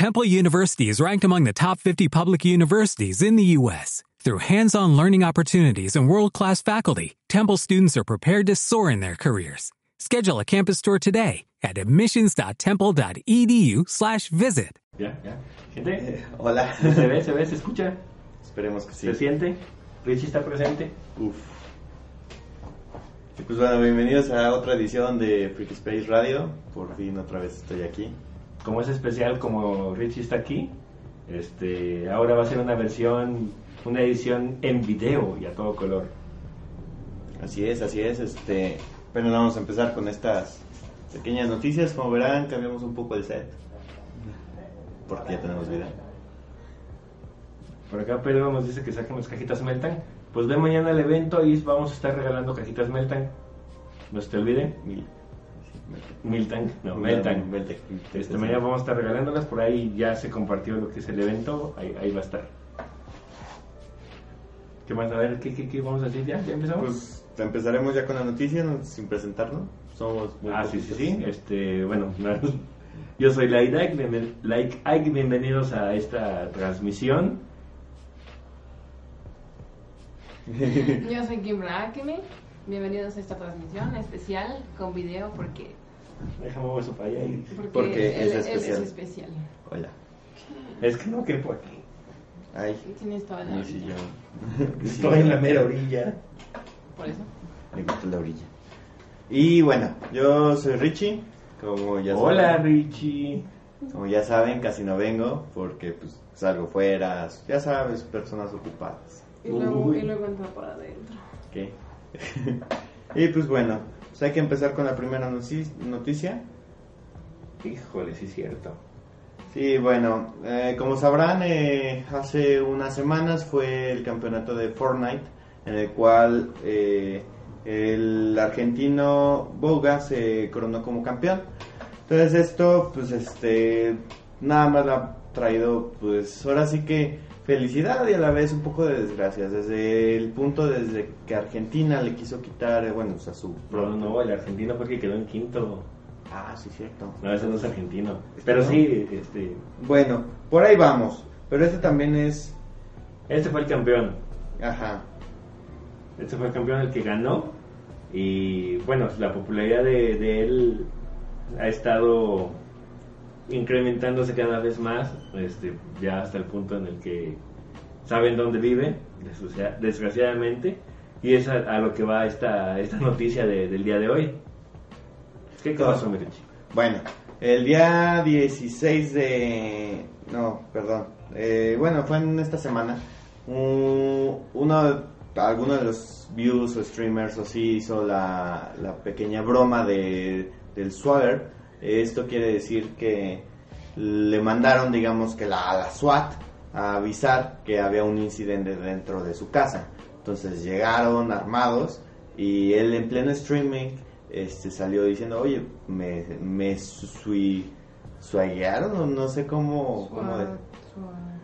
Temple University is ranked among the top 50 public universities in the U.S. Through hands-on learning opportunities and world-class faculty, Temple students are prepared to soar in their careers. Schedule a campus tour today at admissions.temple.edu/visit. Ya, ya. Gente, Eh, hola. se ve, se ve, se escucha, Esperemos que sí. se siente. Richie está presente. Uf. Y pues bueno, bienvenidos a otra edición de Freak Space Radio. Por fin otra vez estoy aquí. Como es especial, como Richie está aquí, este, ahora va a ser una versión, una edición en video y a todo color. Así es, así es. Este, bueno, vamos a empezar con estas pequeñas noticias. Como verán, cambiamos un poco el set. Porque ya tenemos video. Por acá Pedro nos dice que saquen las cajitas Meltan. Pues ve mañana el evento y vamos a estar regalando cajitas Meltan. No se te olvide. Mil. Miltan, no, Meltan. Meltan. Este, mañana vamos a estar regalándolas, por ahí ya se compartió lo que es el evento, ahí, ahí va a estar. ¿Qué más? A ver, ¿qué, qué, qué vamos a decir ya? ¿Ya empezamos? Pues empezaremos ya con la noticia ¿no? sin presentarnos. Somos muy ah, sí, sí, sí. Este, bueno, yo soy Like Ike, bienven- Like Ike, bienvenidos a esta transmisión. Yo soy Kim Rakemi. Bienvenidos a esta transmisión especial con video porque, Déjame eso para allá. y- porque, Porque es él- él especial. es especial. Hola. Es que no quepo aquí. Ay, Tienes toda la orilla. sillón. Estoy en la mera orilla. Por eso. Me gusta la orilla. Y bueno, yo soy Richie. Como ya Hola, saben, Richie. como ya saben, casi no vengo porque pues salgo fuera, ya sabes, personas ocupadas. Y luego, Uy. y luego entra por adentro. ¿Qué? y pues bueno, hay que empezar con la primera noticia. Híjole, sí es cierto. Sí, bueno, eh, como sabrán, eh, hace unas semanas fue el campeonato de Fortnite, en el cual eh, el argentino Boga se coronó como campeón. Entonces esto, pues este, nada más le ha traído, pues ahora sí que felicidad y a la vez un poco de desgracias. Desde el punto desde que Argentina le quiso quitar, eh, bueno, o sea, su... No, no, el argentino fue el que quedó en quinto. Ah, sí, cierto. No, ese no es argentino. Pero sí, este, Bueno, por ahí vamos, pero este también es... este fue el campeón. Ajá. Este fue el campeón el que ganó. Y bueno, la popularidad de, de él ha estado incrementándose cada vez más, este, ya hasta el punto en el que saben dónde vive, desgracia- desgraciadamente. Y es a, lo que va esta, esta noticia de- del día de hoy. ¿Qué pasó, mi Richie? Bueno, el día 16 de... No, perdón. Eh, bueno, fue en esta semana. un- uno, alguno de los views o streamers o sí hizo la, la pequeña broma de, del swagger. Esto quiere decir que le mandaron, digamos que la, a la SWAT a avisar que había un incidente dentro de su casa. Entonces llegaron armados y él en pleno streaming este, salió diciendo, oye, me, me sui, suaguearon o no sé cómo... cómo de- Swat-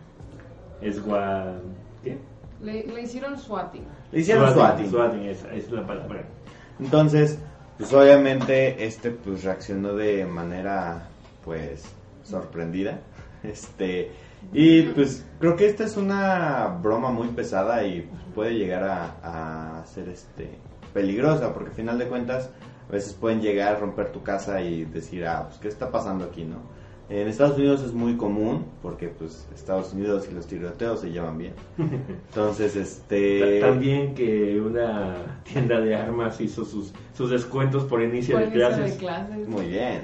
Es gua... ¿Qué? Le, le hicieron swatting. Le hicieron swatting. Swatting, esa es la palabra. Entonces, pues obviamente este pues reaccionó de manera pues sorprendida. Este, y pues creo que esta es una broma muy pesada y pues, puede llegar a, a ser este peligrosa porque al final de cuentas a veces pueden llegar a romper tu casa y decir, ah, pues qué está pasando aquí, ¿no? En Estados Unidos es muy común porque pues Estados Unidos y los tiroteos se llevan bien. Entonces, este... También que una tienda de armas hizo sus, sus descuentos por inicio Por de inicio clases. de clases. Muy bien.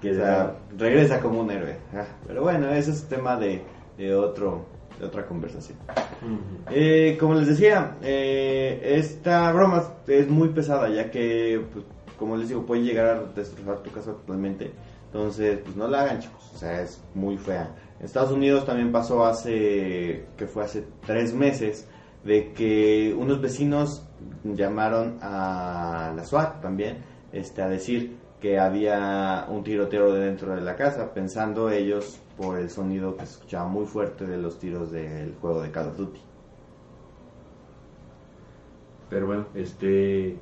O sea, regresa como un héroe. Ah, Pero bueno, ese es tema de, de otro de otra conversación. Ujú. Eh, como les decía, eh, esta broma es muy pesada, ya que, pues, como les digo, puede llegar a destrozar tu casa totalmente. Entonces, pues no la hagan, chicos. O sea, es muy fea. En Estados Unidos también pasó hace, que fue hace tres meses, de que unos vecinos llamaron a la SWAT también, este, a decir que había un tiroteo dentro de la casa, pensando ellos por el sonido que se escuchaba muy fuerte de los tiros del juego de Call of Duty. Pero bueno, este.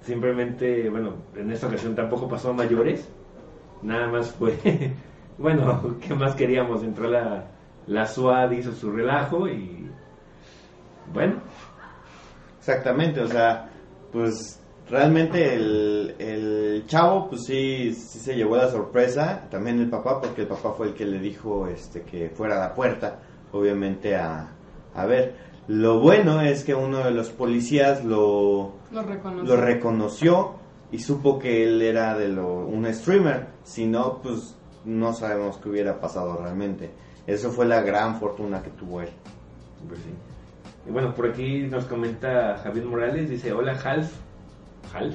Simplemente, bueno, en esta ocasión tampoco pasó a mayores. Nada más fue bueno, ¿qué más queríamos? Entró la, la SWAT, hizo su relajo y bueno. Exactamente, o sea, pues realmente el, el chavo pues sí, sí se llevó la sorpresa, también el papá, porque el papá fue el que le dijo este que fuera a la puerta, obviamente a, a ver. Lo bueno es que uno de los policías lo, Lo reconoció y supo que él era de lo, un streamer. Si no, pues no sabemos qué hubiera pasado realmente. Eso fue la gran fortuna que tuvo él. Pues sí. Y bueno, por aquí nos comenta Javier Morales, dice, hola Half. Half.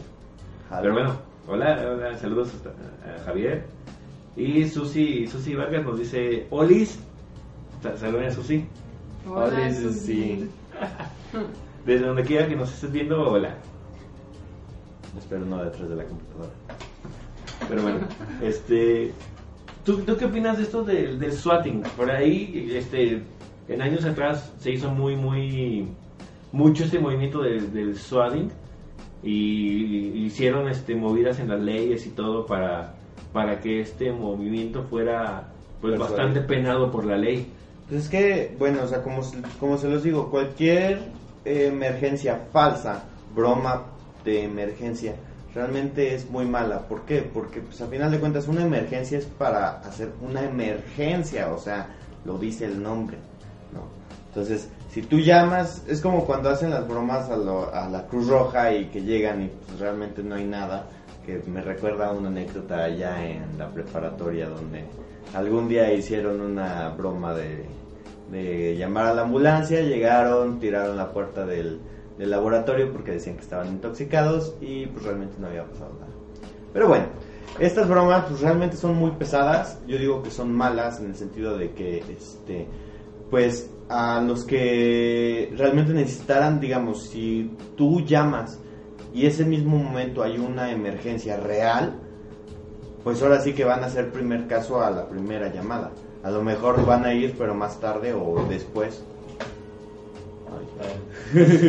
Pero bueno, hola, hola, saludos a, a Javier. Y Susi, Susi Vargas nos dice, Olis. Sa- Saluden a Susi. Hola. Susi. Desde donde quiera que nos estés viendo, hola. Espero no detrás de la computadora. Pero bueno, este, ¿tú, tú qué opinas de esto del, del swatting? Por ahí, este, en años atrás se hizo muy, muy, mucho este movimiento del, del swatting y hicieron este movidas en las leyes y todo para, para que este movimiento fuera pues bastante penado por la ley. Pues es que, bueno, o sea, como, se- como se los digo, cualquier eh, emergencia falsa, broma de emergencia, realmente es muy mala. ¿Por qué? Porque, pues, a final de cuentas, una emergencia es para hacer una emergencia, o sea, lo dice el nombre, ¿no? Entonces, si tú llamas, es como cuando hacen las bromas a, lo- a la Cruz Roja y que llegan y pues, realmente no hay nada, que me recuerda una anécdota allá en la preparatoria donde algún día hicieron una broma de llamar a la ambulancia, llegaron, tiraron la puerta del, del laboratorio porque decían que estaban intoxicados y pues realmente no había pasado nada. Pero bueno, estas bromas pues realmente son muy pesadas, yo digo que son malas en el sentido de que este pues a los que realmente necesitaran, digamos, si tú llamas y ese mismo momento hay una emergencia real, pues ahora sí que van a hacer primer caso a la primera llamada. A lo mejor van a ir, pero más tarde o después.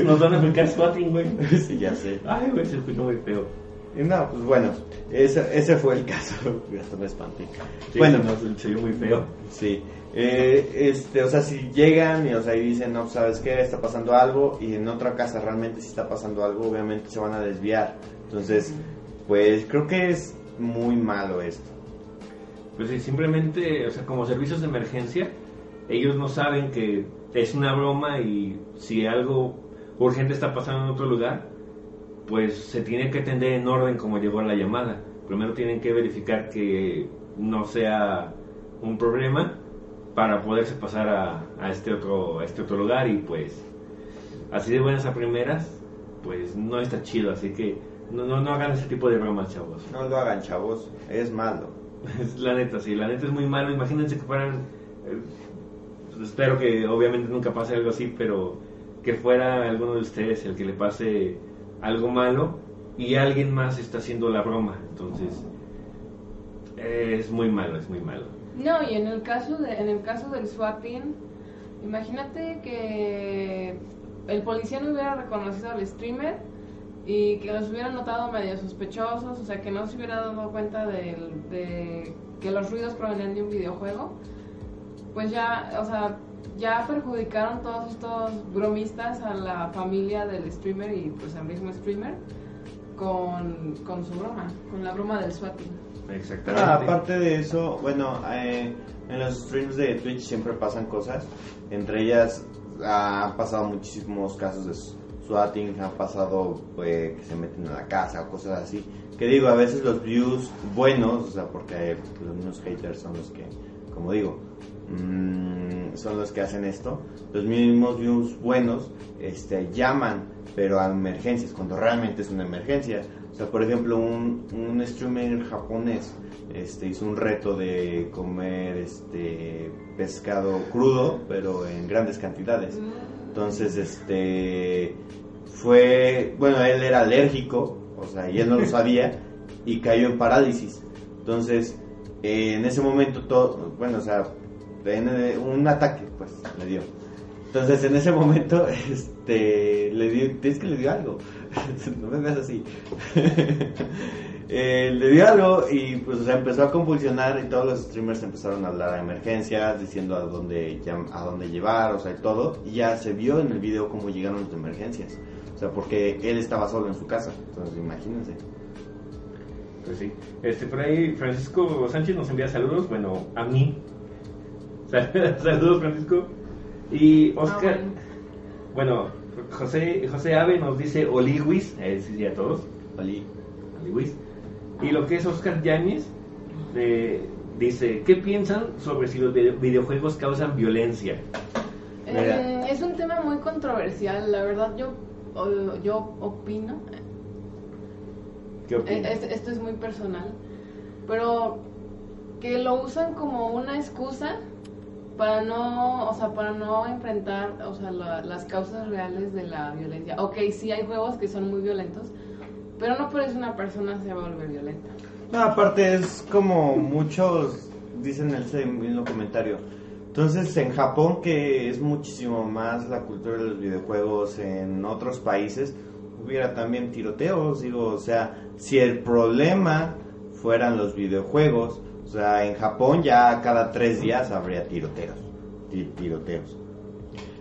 Nos van a aplicar swatting, güey. sí, ya sé. Ay, güey, se escuchó muy feo. No, pues bueno, ese, ese fue el caso. Hasta me espanté. Sí, bueno, no, se, vio muy feo. Sí, eh, este, o sea, si llegan y, o sea, y dicen, no, ¿sabes qué? Está pasando algo y en otra casa realmente sí está pasando algo, obviamente se van a desviar. Entonces, pues creo que es muy malo esto. Pues sí, simplemente, o sea, como servicios de emergencia, ellos no saben que es una broma y si algo urgente está pasando en otro lugar, pues se tiene que atender en orden como llegó la llamada. Primero tienen que verificar que no sea un problema para poderse pasar a, a este otro a este otro lugar y pues así de buenas a primeras, pues no está chido, así que no, no, no hagan ese tipo de bromas, chavos. No lo hagan, chavos, es malo. Es la neta, sí, la neta es muy malo. Imagínense que fueran. Pues espero que obviamente nunca pase algo así, pero que fuera alguno de ustedes el que le pase algo malo y alguien más está haciendo la broma. Entonces, es muy malo, es muy malo. No, y en el caso de, en el caso del swatting, imagínate que el policía no hubiera reconocido al streamer y que los hubiera notado medio sospechosos, o sea, que no se hubiera dado cuenta de que los ruidos provenían de un videojuego, pues ya, o sea, ya perjudicaron todos estos bromistas a la familia del streamer y pues al mismo streamer con, con su broma, con la broma del swatting. Exactamente. Ah, aparte de eso, bueno, eh, en los streams de Twitch siempre pasan cosas. Entre ellas han pasado muchísimos casos de swatting, ha pasado eh, que se meten a la casa o cosas así. Que digo, a veces los views buenos, o sea, porque los mismos haters son los que, como digo, mm, son los que hacen esto. Los mismos views buenos este, llaman, pero a emergencias, cuando realmente es una emergencia. O sea, por ejemplo, un, un streamer japonés este, hizo un reto de comer este, pescado crudo, pero en grandes cantidades. Entonces, este, fue, bueno, él era alérgico, o sea, y él no lo sabía, y cayó en parálisis. Entonces, eh, en ese momento, todo, bueno, o sea, un ataque, pues, le dio. Entonces, en ese momento, este, le dio, que le dio algo. no me veas así. eh, le dio algo y pues o empezó a convulsionar y todos los streamers empezaron a hablar a emergencias, diciendo a dónde, a dónde llevar, o sea, y todo. Y ya se vio en el video cómo llegaron las emergencias. O sea, porque él estaba solo en su casa. Entonces, imagínense. Pues sí. Este, por ahí Francisco Sánchez nos envía saludos, bueno, a mí. saludos, Francisco. Y Oscar, Ah, bueno, José, José Ave nos dice Oliwis, a sí, a todos. Oli. Oliwis. Y lo que es Oscar Yáñez, eh, dice, ¿qué piensan sobre si los video- videojuegos causan violencia? Eh, es un tema muy controversial, la verdad yo, yo opino, ¿Qué eh, opinas? es- esto es muy personal, pero que lo usan como una excusa para no, o sea, para no enfrentar, o sea, la- las causas reales de la violencia. Ok, sí hay juegos que son muy violentos, pero no por eso una persona se va a volver violenta. No, aparte es como muchos dicen en ese mismo comentario. Entonces, en Japón, que es muchísimo más la cultura de los videojuegos, en otros países hubiera también tiroteos, digo, o sea, si el problema fueran los videojuegos, sea, en Japón ya cada tres días habría tiroteos, ti- tiroteos.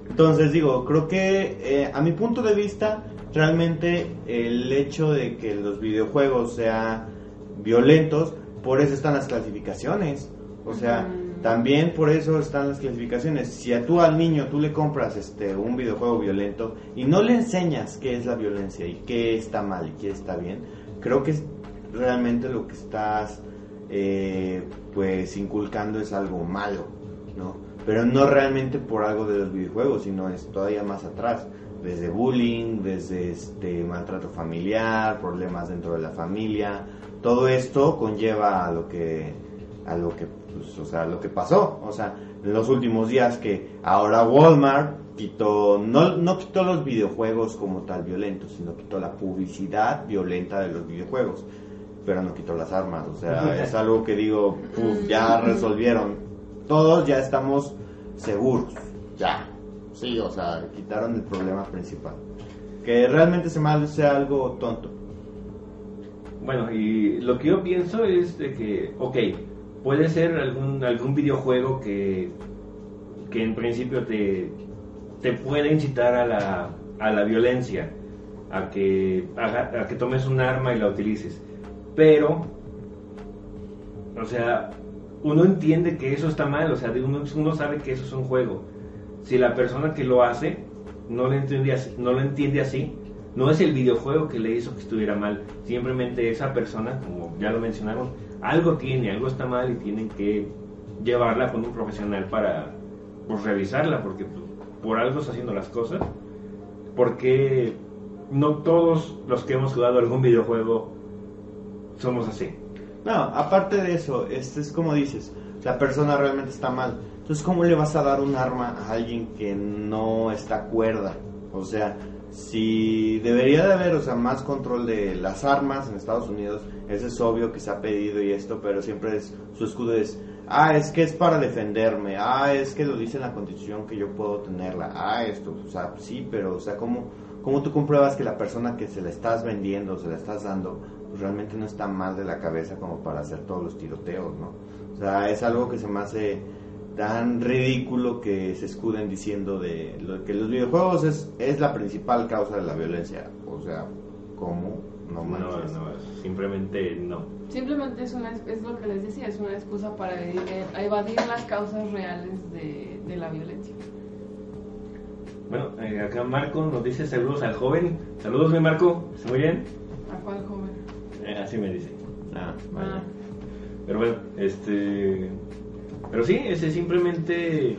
Entonces digo, creo que eh, a mi punto de vista, realmente el hecho de que los videojuegos sean violentos, por eso están las clasificaciones. O sea, también por eso están las clasificaciones. Si a tú al niño tú le compras este un videojuego violento y no le enseñas qué es la violencia y qué está mal y qué está bien, creo que es realmente lo que estás eh, pues inculcando es algo malo, ¿no? Pero no realmente por algo de los videojuegos, sino es todavía más atrás, desde bullying, desde este maltrato familiar, problemas dentro de la familia, todo esto conlleva a lo que a lo que pues, o sea, lo que pasó, o sea, en los últimos días que ahora Walmart quitó no no quitó los videojuegos como tal violentos, sino quitó la publicidad violenta de los videojuegos pero no quitó las armas. O sea, es algo que digo, puf, ya resolvieron. Todos ya estamos seguros. Ya. Sí, o sea, quitaron el problema principal. Que realmente se mal sea algo tonto. Bueno, y lo que yo pienso es de que, ok, puede ser algún, algún videojuego que, que en principio te, te puede incitar a la, a la violencia, a que, haga- a que tomes un arma y la utilices. Pero, o sea, uno entiende que eso está mal, o sea, uno sabe que eso es un juego. Si la persona que lo hace no lo entiende así, no lo entiende así, no es el videojuego que le hizo que estuviera mal, simplemente esa persona, como ya lo mencionaron, algo tiene, algo está mal y tienen que llevarla con un profesional para pues, revisarla, porque pues, por algo está haciendo las cosas, porque no todos los que hemos jugado algún videojuego somos así. No, aparte de eso, este es como dices, la persona realmente está mal. Entonces, ¿cómo le vas a dar un arma a alguien que no está cuerda? O sea, si debería de haber, o sea, más control de las armas en Estados Unidos, eso es obvio que se ha pedido y esto, pero siempre es, su escudo es, ah, es que es para defenderme, ah, es que lo dice en la constitución que yo puedo tenerla, ah, esto, o sea, sí, pero, o sea, ¿cómo, cómo tú compruebas que la persona que se la estás vendiendo, se la estás dando, pues realmente no está mal de la cabeza como para hacer todos los tiroteos, ¿no? O sea, es algo que se me hace tan ridículo que se escuden diciendo de lo, que los videojuegos es, es la principal causa de la violencia. O sea, ¿cómo? No No, manches. no, simplemente no. Simplemente es, una, es lo que les decía, es una excusa para evadir, eh, evadir las causas reales de, de la violencia. Bueno, eh, acá Marco nos dice saludos al joven. Saludos, mi Marco. ¿Está muy bien? ¿A cuál joven? Eh, así me dice. Ah, vaya. Ah, Pero bueno, este. Pero sí, ese simplemente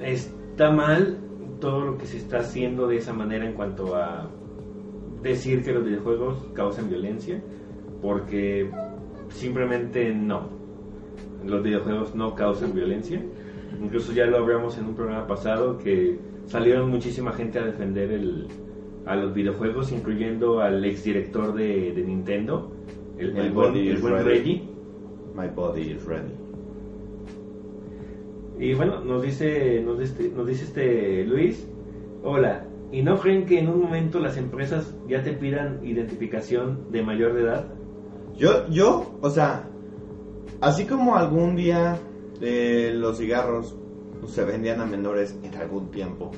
está mal todo lo que se está haciendo de esa manera en cuanto a decir que los videojuegos causan violencia, porque simplemente no. Los videojuegos no causan violencia. Incluso ya lo hablamos en un programa pasado que salieron muchísima gente a defender el, a los videojuegos, incluyendo al exdirector de, de Nintendo, el, My el buen, el buen. Reggie. My body is ready. Y bueno, nos dice, nos dice, nos dice este Luis, hola, ¿y no creen que en un momento las empresas ya te pidan identificación de mayor de edad? Yo, yo, o sea, así como algún día eh, los cigarros se vendían a menores en algún tiempo,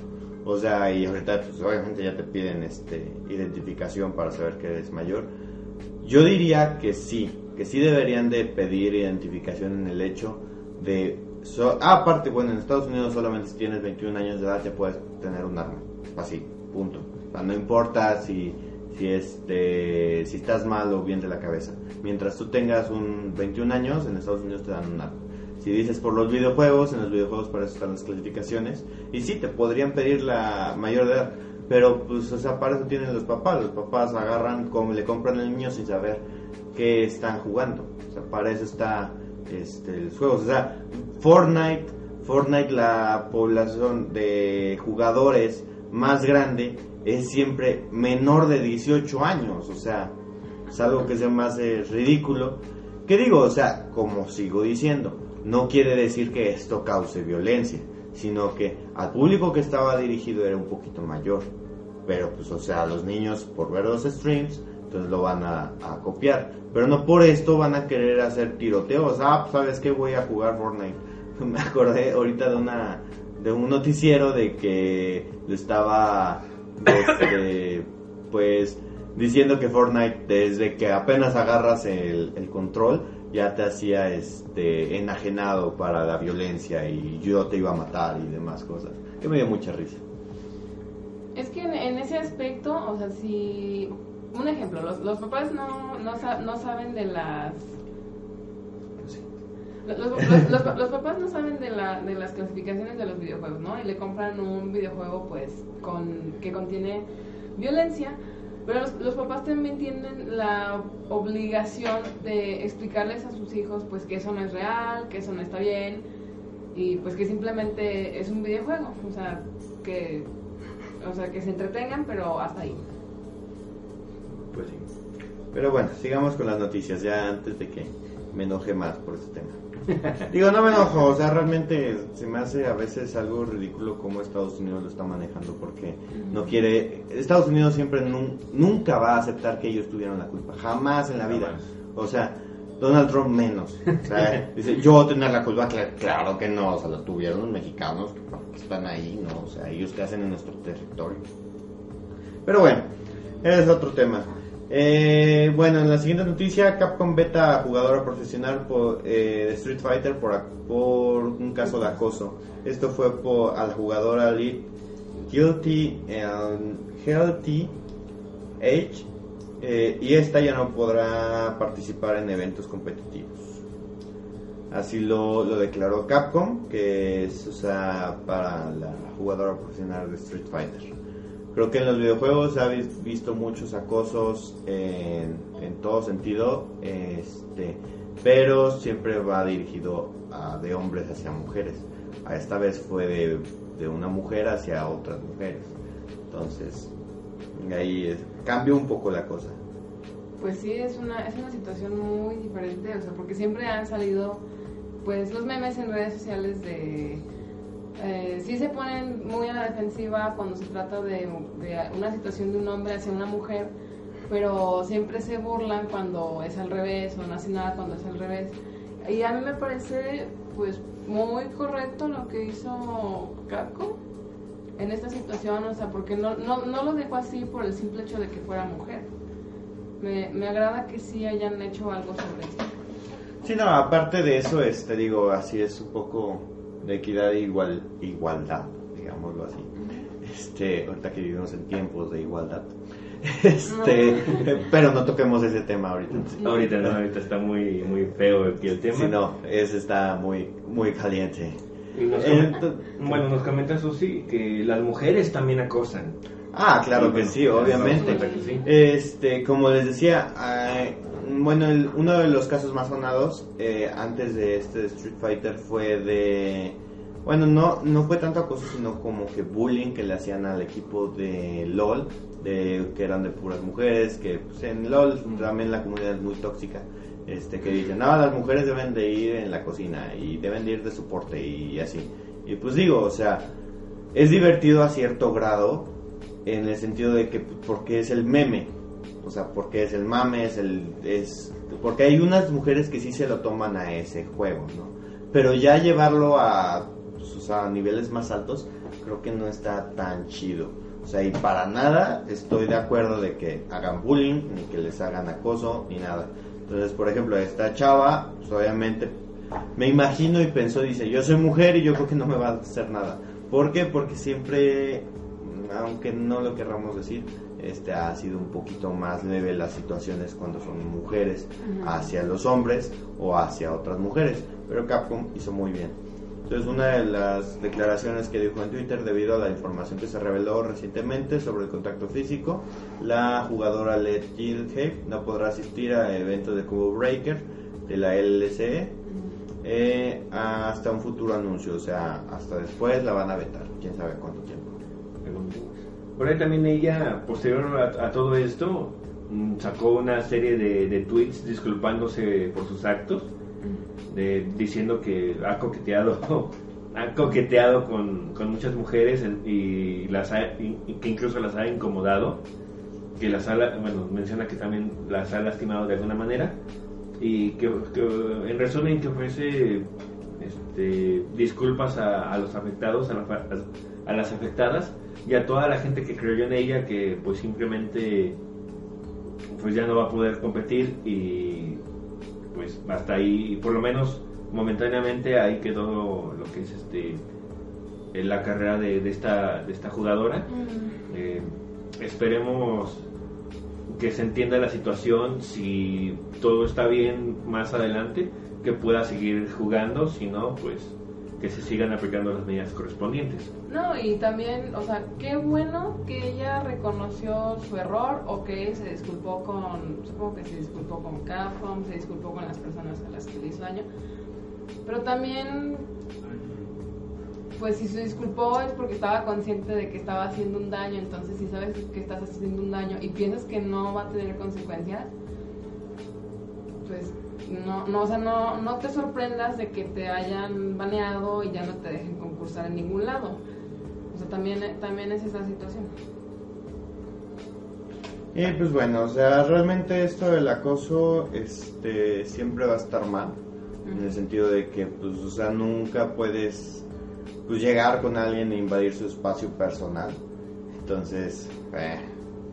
o sea, y ahorita pues obviamente ya te piden este identificación para saber que eres mayor. Yo diría que sí, que sí deberían de pedir identificación en el hecho de So, ah, aparte, bueno, en Estados Unidos solamente si tienes 21 años de edad ya puedes tener un arma. Así, punto. O sea, no importa si, si, este, estás mal o bien de la cabeza. Mientras tú tengas un 21 años, en Estados Unidos te dan un arma. Si dices por los videojuegos, en los videojuegos para eso están las clasificaciones. Y sí, te podrían pedir la mayor edad. Pero, pues, o sea, para eso tienen los papás. Los papás agarran, como le compran al niño sin saber qué están jugando. O sea, para eso está este, los juegos. O sea, Fortnite, Fortnite la población de jugadores más grande es siempre menor de 18 años. O sea, es algo que se me hace ridículo. ¿Qué digo? O sea, como sigo diciendo, no quiere decir que esto cause violencia, sino que al público que estaba dirigido era un poquito mayor. Pero pues, o sea, los niños por ver los streams, entonces lo van a, copiar. Pero no por esto van a querer hacer tiroteos. Ah, pues sabes que voy a jugar Fortnite. Me acordé ahorita de una de un noticiero de que estaba este, pues diciendo que Fortnite desde que apenas agarras el, control ya te hacía este enajenado para la violencia y yo te iba a matar y demás cosas. Que me dio mucha risa. Es que en, en ese aspecto, o sea, si un ejemplo, los, los papás no, no, no, saben de las... Los, los, los, papás no saben de, la, de las clasificaciones de los videojuegos, ¿no? Y le compran un videojuego, pues, con que contiene violencia, pero los, papás también tienen la obligación de explicarles a sus hijos, pues, que eso no es real, que eso no está bien, y pues que simplemente es un videojuego, o sea, que, o sea, que se entretengan, pero hasta ahí. Pues sí. Pero bueno, sigamos con las noticias ya antes de que me enoje más por este tema. Digo, no me enojo, o sea, realmente se me hace a veces algo ridículo cómo Estados Unidos lo está manejando porque no quiere, Estados Unidos siempre nunca va a aceptar que ellos tuvieron la culpa, jamás en la vida. O sea, Donald Trump menos. O sea, dice, yo tener la culpa, claro que no, o sea, lo tuvieron los mexicanos que están ahí, ¿no? O sea, ellos que hacen en nuestro territorio. Pero bueno, ese es otro tema. Eh, bueno, en la siguiente noticia, Capcom beta a jugadora profesional eh, de Street Fighter por, un caso de acoso. Esto fue por a la jugadora Lead Guilty Healthy Age eh, y esta ya no podrá participar en eventos competitivos. Así lo, lo declaró Capcom, que es o sea, para la jugadora profesional de Street Fighter. Creo que en los videojuegos se ha visto muchos acosos en, todo sentido, este, pero siempre va dirigido a, de hombres hacia mujeres. A esta vez fue de, una mujer hacia otras mujeres. Entonces, ahí cambia un poco la cosa. Pues sí, es una, es una situación muy diferente, o sea, porque siempre han salido pues los memes en redes sociales de eh, sí se ponen muy a la defensiva cuando se trata de, una situación de un hombre hacia una mujer, pero siempre se burlan cuando es al revés o no hacen nada cuando es al revés. Y a mí me parece pues muy correcto lo que hizo Capcom en esta situación, o sea, porque no, no, no lo dejó así por el simple hecho de que fuera mujer. Me, me agrada que sí hayan hecho algo sobre esto. Sí, no, aparte de eso, este, digo, así es un poco de equidad e igual, igualdad, digámoslo así. Este, ahorita que vivimos en tiempos de igualdad. Este, pero no toquemos ese tema ahorita. Ahorita no, ahorita está muy muy feo aquí el tema. Sí, no, ese está muy muy caliente. bueno, nos comenta Susi que las mujeres también acosan. Ah, claro que sí, obviamente. Este, como les decía, bueno, uno de los casos más sonados eh, antes de este Street Fighter fue de... Bueno, no, no fue tanto acoso, sino como que bullying que le hacían al equipo de LOL, de, que eran de puras mujeres, que pues, en LOL también la comunidad es muy tóxica, este, que dicen, no, las mujeres deben de ir en la cocina y deben de ir de soporte y así. Y pues digo, o sea, es divertido a cierto grado, en el sentido de que, porque es el meme, o sea, porque es el mame, es el, es, porque hay unas mujeres que sí se lo toman a ese juego, ¿no? Pero ya llevarlo a, pues, o sea, a niveles más altos, creo que no está tan chido. O sea, y para nada estoy de acuerdo de que hagan bullying, ni que les hagan acoso, ni nada. Entonces, por ejemplo, esta chava, pues obviamente, me imagino y pensó, dice, yo soy mujer y yo creo que no me va a hacer nada. ¿Por qué? Porque siempre, aunque no lo querramos decir, este ha sido un poquito más leve las situaciones cuando son mujeres hacia los hombres o hacia otras mujeres. Pero Capcom hizo muy bien. Entonces, una de las declaraciones que dijo en Twitter, debido a la información que se reveló recientemente sobre el contacto físico, la jugadora Led Gilhave no podrá asistir a eventos de Cubo Breaker de la LCE eh, hasta un futuro anuncio, o sea, hasta después la van a vetar, quién sabe cuánto tiempo. Por ahí también ella, posterior a, todo esto, mm, sacó una serie de, de tweets disculpándose por sus actos diciendo que ha coqueteado ha coqueteado con, muchas mujeres y las que incluso las ha incomodado que las ha bueno menciona que también las ha lastimado de alguna manera y que, en resumen que ofrece este, disculpas a, los afectados a, a las afectadas y a toda la gente que creyó en ella que pues simplemente pues ya no va a poder competir y pues hasta ahí, por lo menos momentáneamente ahí quedó lo que es este la carrera de, esta, de esta jugadora. Eh, esperemos que se entienda la situación, si todo está bien más adelante, que pueda seguir jugando, si no, pues que se sigan aplicando las medidas correspondientes. No, y también, o sea, qué bueno que ella reconoció su error o que se disculpó con, supongo que se disculpó con Capcom, se disculpó con las personas a las que le hizo daño, pero también, pues si se disculpó es porque estaba consciente de que estaba haciendo un daño, entonces si sabes que estás haciendo un daño y piensas que no va a tener consecuencias, pues no, no, o sea, no, no te sorprendas de que te hayan baneado y ya no te dejen concursar en ningún lado. O sea, también, también es esa situación. Y pues bueno, o sea, realmente esto del acoso este, siempre va a estar mal, en el sentido de que, pues, o sea, nunca puedes pues, llegar con alguien e invadir su espacio personal. Entonces, eh,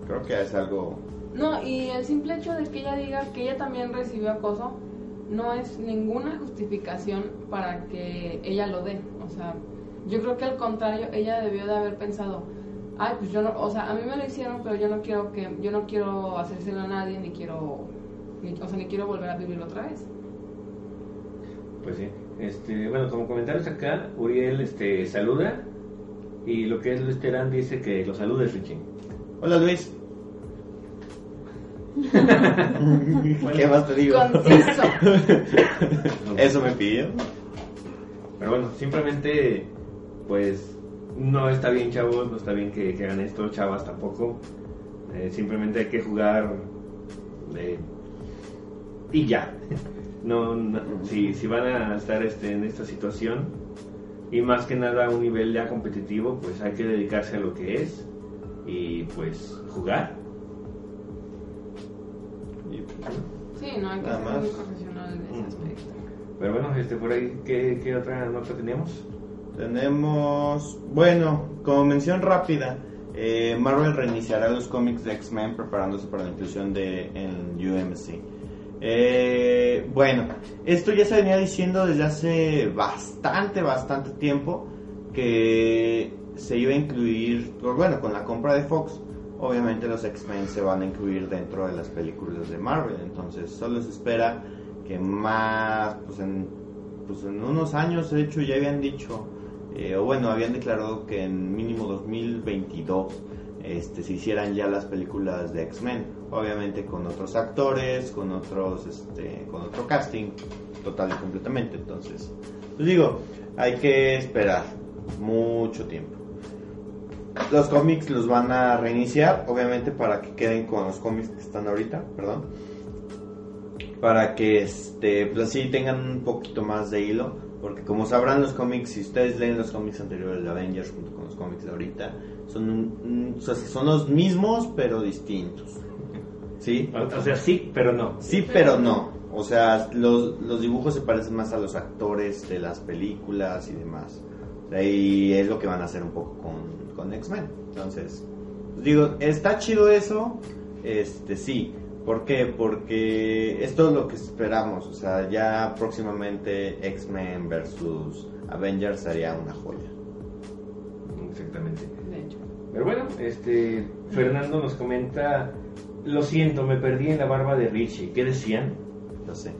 creo que es algo no, y el simple hecho de que ella diga que ella también recibió acoso no es ninguna justificación para que ella lo dé. O sea, yo creo que al contrario, ella debió de haber pensado, ay, pues yo no, o sea, a mí me lo hicieron, pero yo no quiero que, yo no quiero hacérselo a nadie, ni quiero, o sea, ni quiero volver a vivirlo otra vez. Pues sí, este, bueno, como comentarios acá, Uriel, este, saluda, y lo que es Luis Terán dice que lo saludes, Richie. Hola Luis. ¿Qué más te digo? Eso me pidió. Pero bueno, simplemente, pues, no está bien, chavos, no está bien que, hagan esto, chavas tampoco. Eh, simplemente hay que jugar eh, y ya. No, si, si van a estar este, en esta situación y más que nada a un nivel ya competitivo, pues hay que dedicarse a lo que es y pues jugar Sí, no hay que ser muy profesional en ese aspecto. Pero bueno, este, por ahí, ¿qué, otra nota teníamos? Tenemos, bueno, como mención rápida, eh, Marvel reiniciará los cómics de X-Men preparándose para la inclusión de en UMC. Eh, bueno, esto ya se venía diciendo desde hace bastante, bastante tiempo que se iba a incluir, pues bueno, con la compra de Fox, obviamente los X-Men se van a incluir dentro de las películas de Marvel. Entonces solo se espera que más, pues en, pues en unos años, de hecho ya habían dicho, eh, o bueno, habían declarado que en mínimo 2022 este, se hicieran ya las películas de X-Men. Obviamente con otros actores, con otros, este, con otro casting, total y completamente. Entonces, pues digo, hay que esperar mucho tiempo los cómics los van a reiniciar, obviamente para que queden con los cómics que están ahorita, perdón. Para que este, pues así tengan un poquito más de hilo. Porque como sabrán los cómics, si ustedes leen los cómics anteriores de Avengers junto con los cómics de ahorita, son, son los mismos pero distintos. Sí. O, sea, sí, pero no. Sí, pero no. O sea, los, los dibujos se parecen más a los actores de las películas y demás. O sea, y es lo que van a hacer un poco con, con X-Men. Entonces, digo, está chido eso. Este, sí. ¿Por qué? Porque es todo lo que esperamos. O sea, ya próximamente X-Men versus Avengers sería una joya. Exactamente. Pero bueno, este Fernando nos comenta, lo siento, me perdí en la barba de Richie. ¿Qué decían? Lo sé.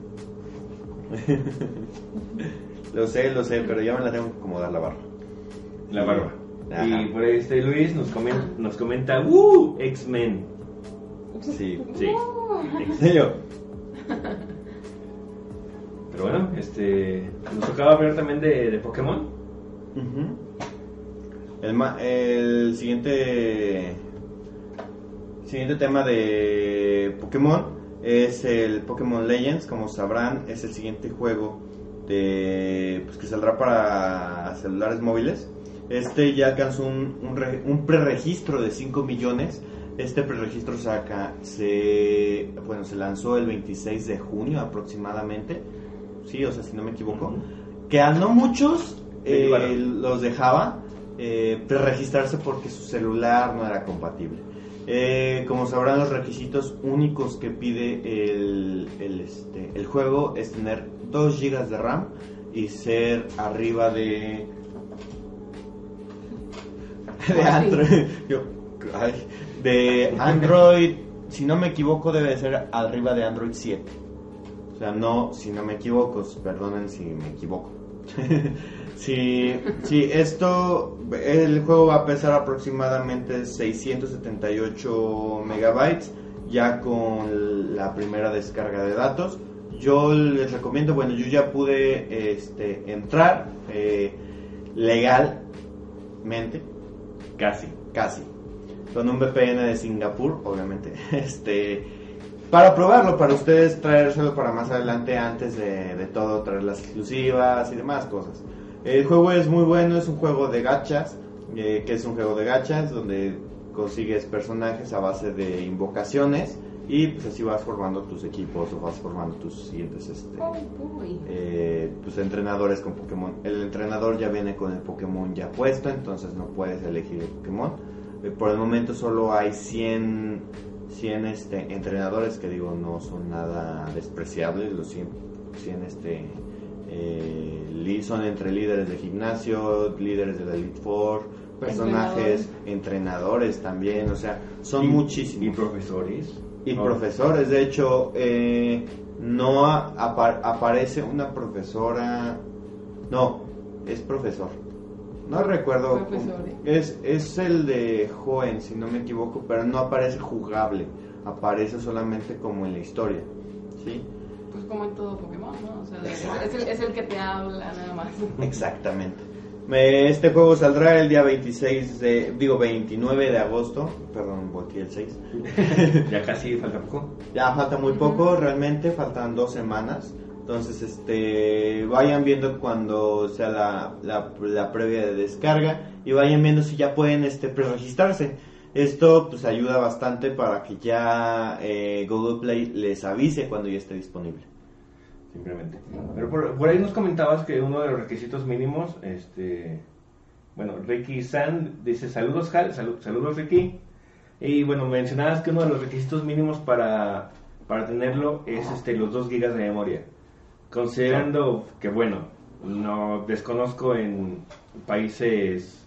lo sé, lo sé, pero ya me la tengo que acomodar la barba. La barba. Ajá. Y por ahí este Luis nos comenta, nos comenta ¡Uh! X-Men. Sí. Sí. Pero bueno, este nos tocaba hablar también de, de Pokémon. El, ma- el siguiente siguiente tema de Pokémon es el Pokémon Legends, como sabrán, es el siguiente juego de pues, que saldrá para celulares móviles. Este ya alcanzó un, un, re- un preregistro de 5 millones. Este preregistro saca, se, bueno, se lanzó el 26 de junio aproximadamente. Sí, o sea, si no me equivoco. Que a no muchos eh, los dejaba eh, preregistrarse porque su celular no era compatible. Eh, como sabrán, los requisitos únicos que pide el, el, este, el juego es tener 2 GB de RAM y ser arriba de. de Android. Yo, ay, de Android, si no me equivoco, debe de ser arriba de Android 7. O sea, no, si no me equivoco, perdonen si me equivoco. si, si esto, el juego va a pesar aproximadamente 678 megabytes, ya con la primera descarga de datos. Yo les recomiendo, bueno, yo ya pude este, entrar eh, legalmente, Casi. casi, con un VPN de Singapur, obviamente, este, para probarlo, para ustedes traérselo para más adelante, antes de, todo, traer las exclusivas y demás cosas. El juego es muy bueno, es un juego de gachas, eh, que es un juego de gachas, donde consigues personajes a base de invocaciones y pues así vas formando tus equipos o vas formando tus siguientes este, eh, pues entrenadores con Pokémon. El entrenador ya viene con el Pokémon ya puesto, entonces no puedes elegir el Pokémon. Eh, por el momento solo hay 100, 100 este, entrenadores que digo no son nada despreciables, los 100, 100 este, eh, son entre líderes de gimnasio, líderes de la Elite Four, personajes, entrenadores también, o sea, son Y- muchísimos Y profesores. Y Oh. profesores. De hecho, eh, no a- aparece una profesora. No, es profesor. No recuerdo. Es, es el de Joen, si no me equivoco, pero no aparece jugable. Aparece solamente como en la historia. ¿Sí? Pues como en todo Pokémon, ¿no? O sea, es, es el, es el que te habla nada más. Exactamente. Me- Este juego saldrá el día 26 de, digo 29 de agosto, perdón, volteé el 6. ya casi falta poco. Ya falta muy poco, realmente faltan dos semanas. Entonces, este, vayan viendo cuando sea la, la, la previa de descarga y vayan viendo si ya pueden este, preregistrarse. Esto pues ayuda bastante para que ya eh, Google Play les avise cuando ya esté disponible. Simplemente. Pero por, por ahí nos comentabas que uno de los requisitos mínimos, este, bueno, Ricky Sand dice saludos, Hal, salu- saludos Ricky. Y bueno, mencionabas que uno de los requisitos mínimos para, para tenerlo es este, los 2 gigas de memoria. Considerando que, bueno, no desconozco en países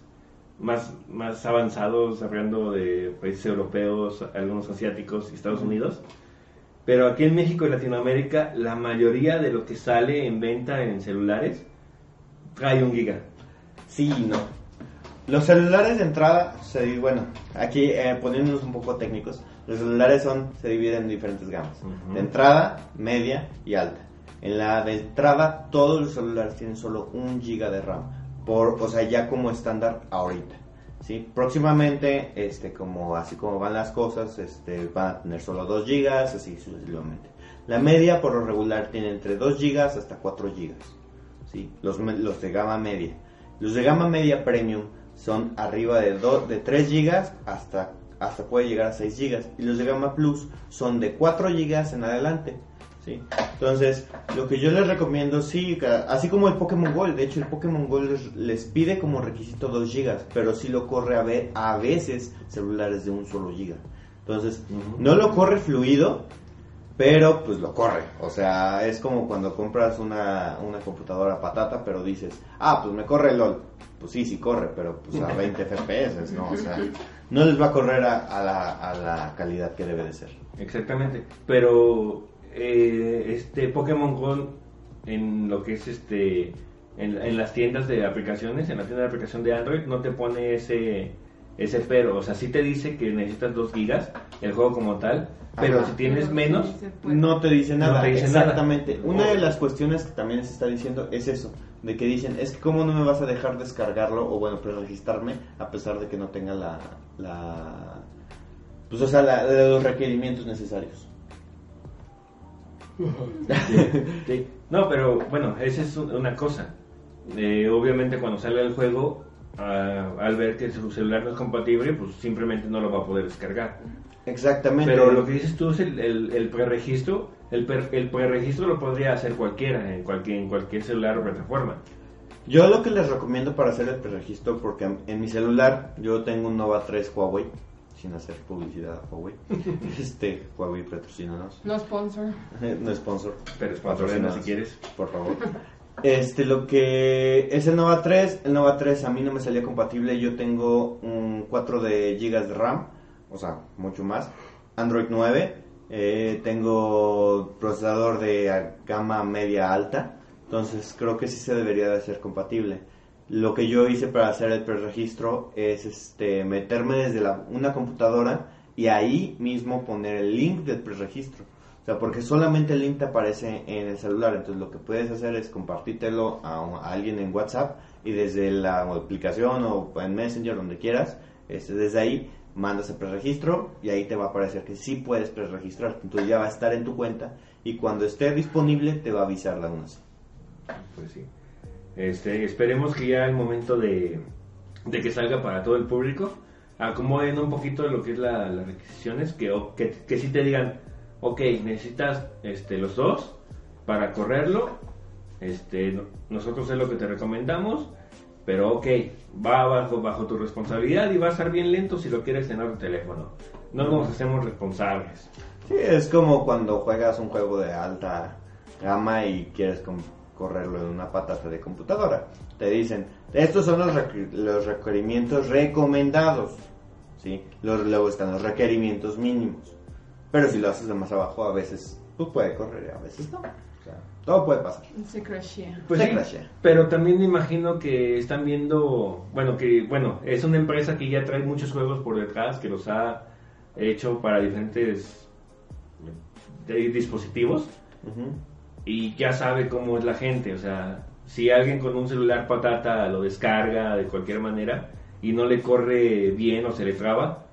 más, más avanzados, hablando de países europeos, algunos asiáticos y Estados Unidos. Pero aquí en México y Latinoamérica, la mayoría de lo que sale en venta en celulares trae un giga. Sí y no. Los celulares de entrada, se, bueno, aquí eh, poniéndonos un poco técnicos, los celulares son, se dividen en diferentes gamas. De entrada, media y alta. En la de entrada, todos los celulares tienen solo un giga de RAM. Por, o sea, ya como estándar ahorita. ¿Sí? Próximamente, este, como, así como van las cosas, este, van a tener solo 2 gigas, así sucesivamente. La media, por lo regular, tiene entre 2 gigas hasta 4 gigas. ¿sí? Los, los de gama media. Los de gama media premium son arriba de, do- de 3 gigas hasta hasta puede llegar a 6 GB y los de gama plus son de 4 GB en adelante. ¿Sí? Entonces, lo que yo les recomiendo, sí, así como el Pokémon Gold, de hecho el Pokémon Gold les, les pide como requisito 2 GB, pero sí lo corre a, ve- a veces celulares de un solo GB. Entonces, no lo corre fluido, pero pues lo corre. O sea, es como cuando compras una, una computadora patata, pero dices, ah, pues me corre LOL. Pues sí, sí corre, pero pues a 20 FPS, ¿no? O sea, no les va a correr a, a la, a la calidad que debe de ser. Exactamente. Pero eh, este Pokémon Go en lo que es este en, en las tiendas de aplicaciones, en la tienda de aplicación de Android, no te pone ese ese pero, o sea, sí te dice que necesitas 2 gigas el juego como tal, pero Ajá. si tienes menos. No te dice No nada, te dice nada. exactamente. Una de las cuestiones que también se está diciendo es eso, de que dicen, es que cómo no me vas a dejar descargarlo o bueno, preregistrarme a pesar de que no tenga la, la pues o sea, la- los requerimientos necesarios. Sí. No, pero bueno, esa es un- una cosa. Eh, obviamente cuando sale el juego, ah, al ver que su celular no es compatible, pues simplemente no lo va a poder descargar. Exactamente. Pero lo que dices tú es el, el, el preregistro. El, per- el preregistro lo podría hacer cualquiera en cualquier, en cualquier celular o plataforma. Yo lo que les recomiendo para hacer el preregistro, porque en, en mi celular yo tengo un Nova 3 Huawei, sin hacer publicidad a Huawei. este, Huawei patrocínanos. No sponsor. no sponsor. Pero es patrocina si quieres. Por favor. Este, lo que es el Nova 3, el Nova 3 a mí no me salía compatible, yo tengo un 4 de GB de RAM, o sea, mucho más. Android 9, eh, tengo procesador de gama media alta, entonces creo que sí se debería de hacer compatible. Lo que yo hice para hacer el preregistro es este meterme desde la- una computadora y ahí mismo poner el link del preregistro. O sea, porque solamente el link te aparece en el celular. Entonces lo que puedes hacer es compartírtelo a, a alguien en WhatsApp y desde la aplicación o en Messenger, donde quieras, este, desde ahí mandas el preregistro y ahí te va a aparecer que sí puedes preregistrar. Entonces ya va a estar en tu cuenta y cuando esté disponible te va a avisar la UNAS. Pues sí. Este, esperemos que ya el momento de, de que salga para todo el público acomoden un poquito lo que es la- las requisiciones, que, que, que sí te digan, ok, necesitas este, los dos para correrlo, este, no- nosotros es lo que te recomendamos, pero ok, va bajo, bajo tu responsabilidad y va a estar bien lento si lo quieres en otro teléfono. No nos hacemos responsables. Sí, es como cuando juegas un juego de alta gama y quieres correrlo en una patata de computadora. Te dicen, estos son los, requ- los requerimientos recomendados. ¿sí? Los, luego están los requerimientos mínimos. Pero si lo haces de más abajo, a veces pues puede correr, a veces no. O sea, todo puede pasar. Se crashea. Pues Se sí, crashea. pero también me imagino que están viendo, bueno, que bueno, es una empresa que ya trae muchos juegos por detrás, que los ha hecho para diferentes eh, dispositivos Ujú. Y ya sabe cómo es la gente, o sea, si alguien con un celular patata lo descarga de cualquier manera y no le corre bien o se le traba,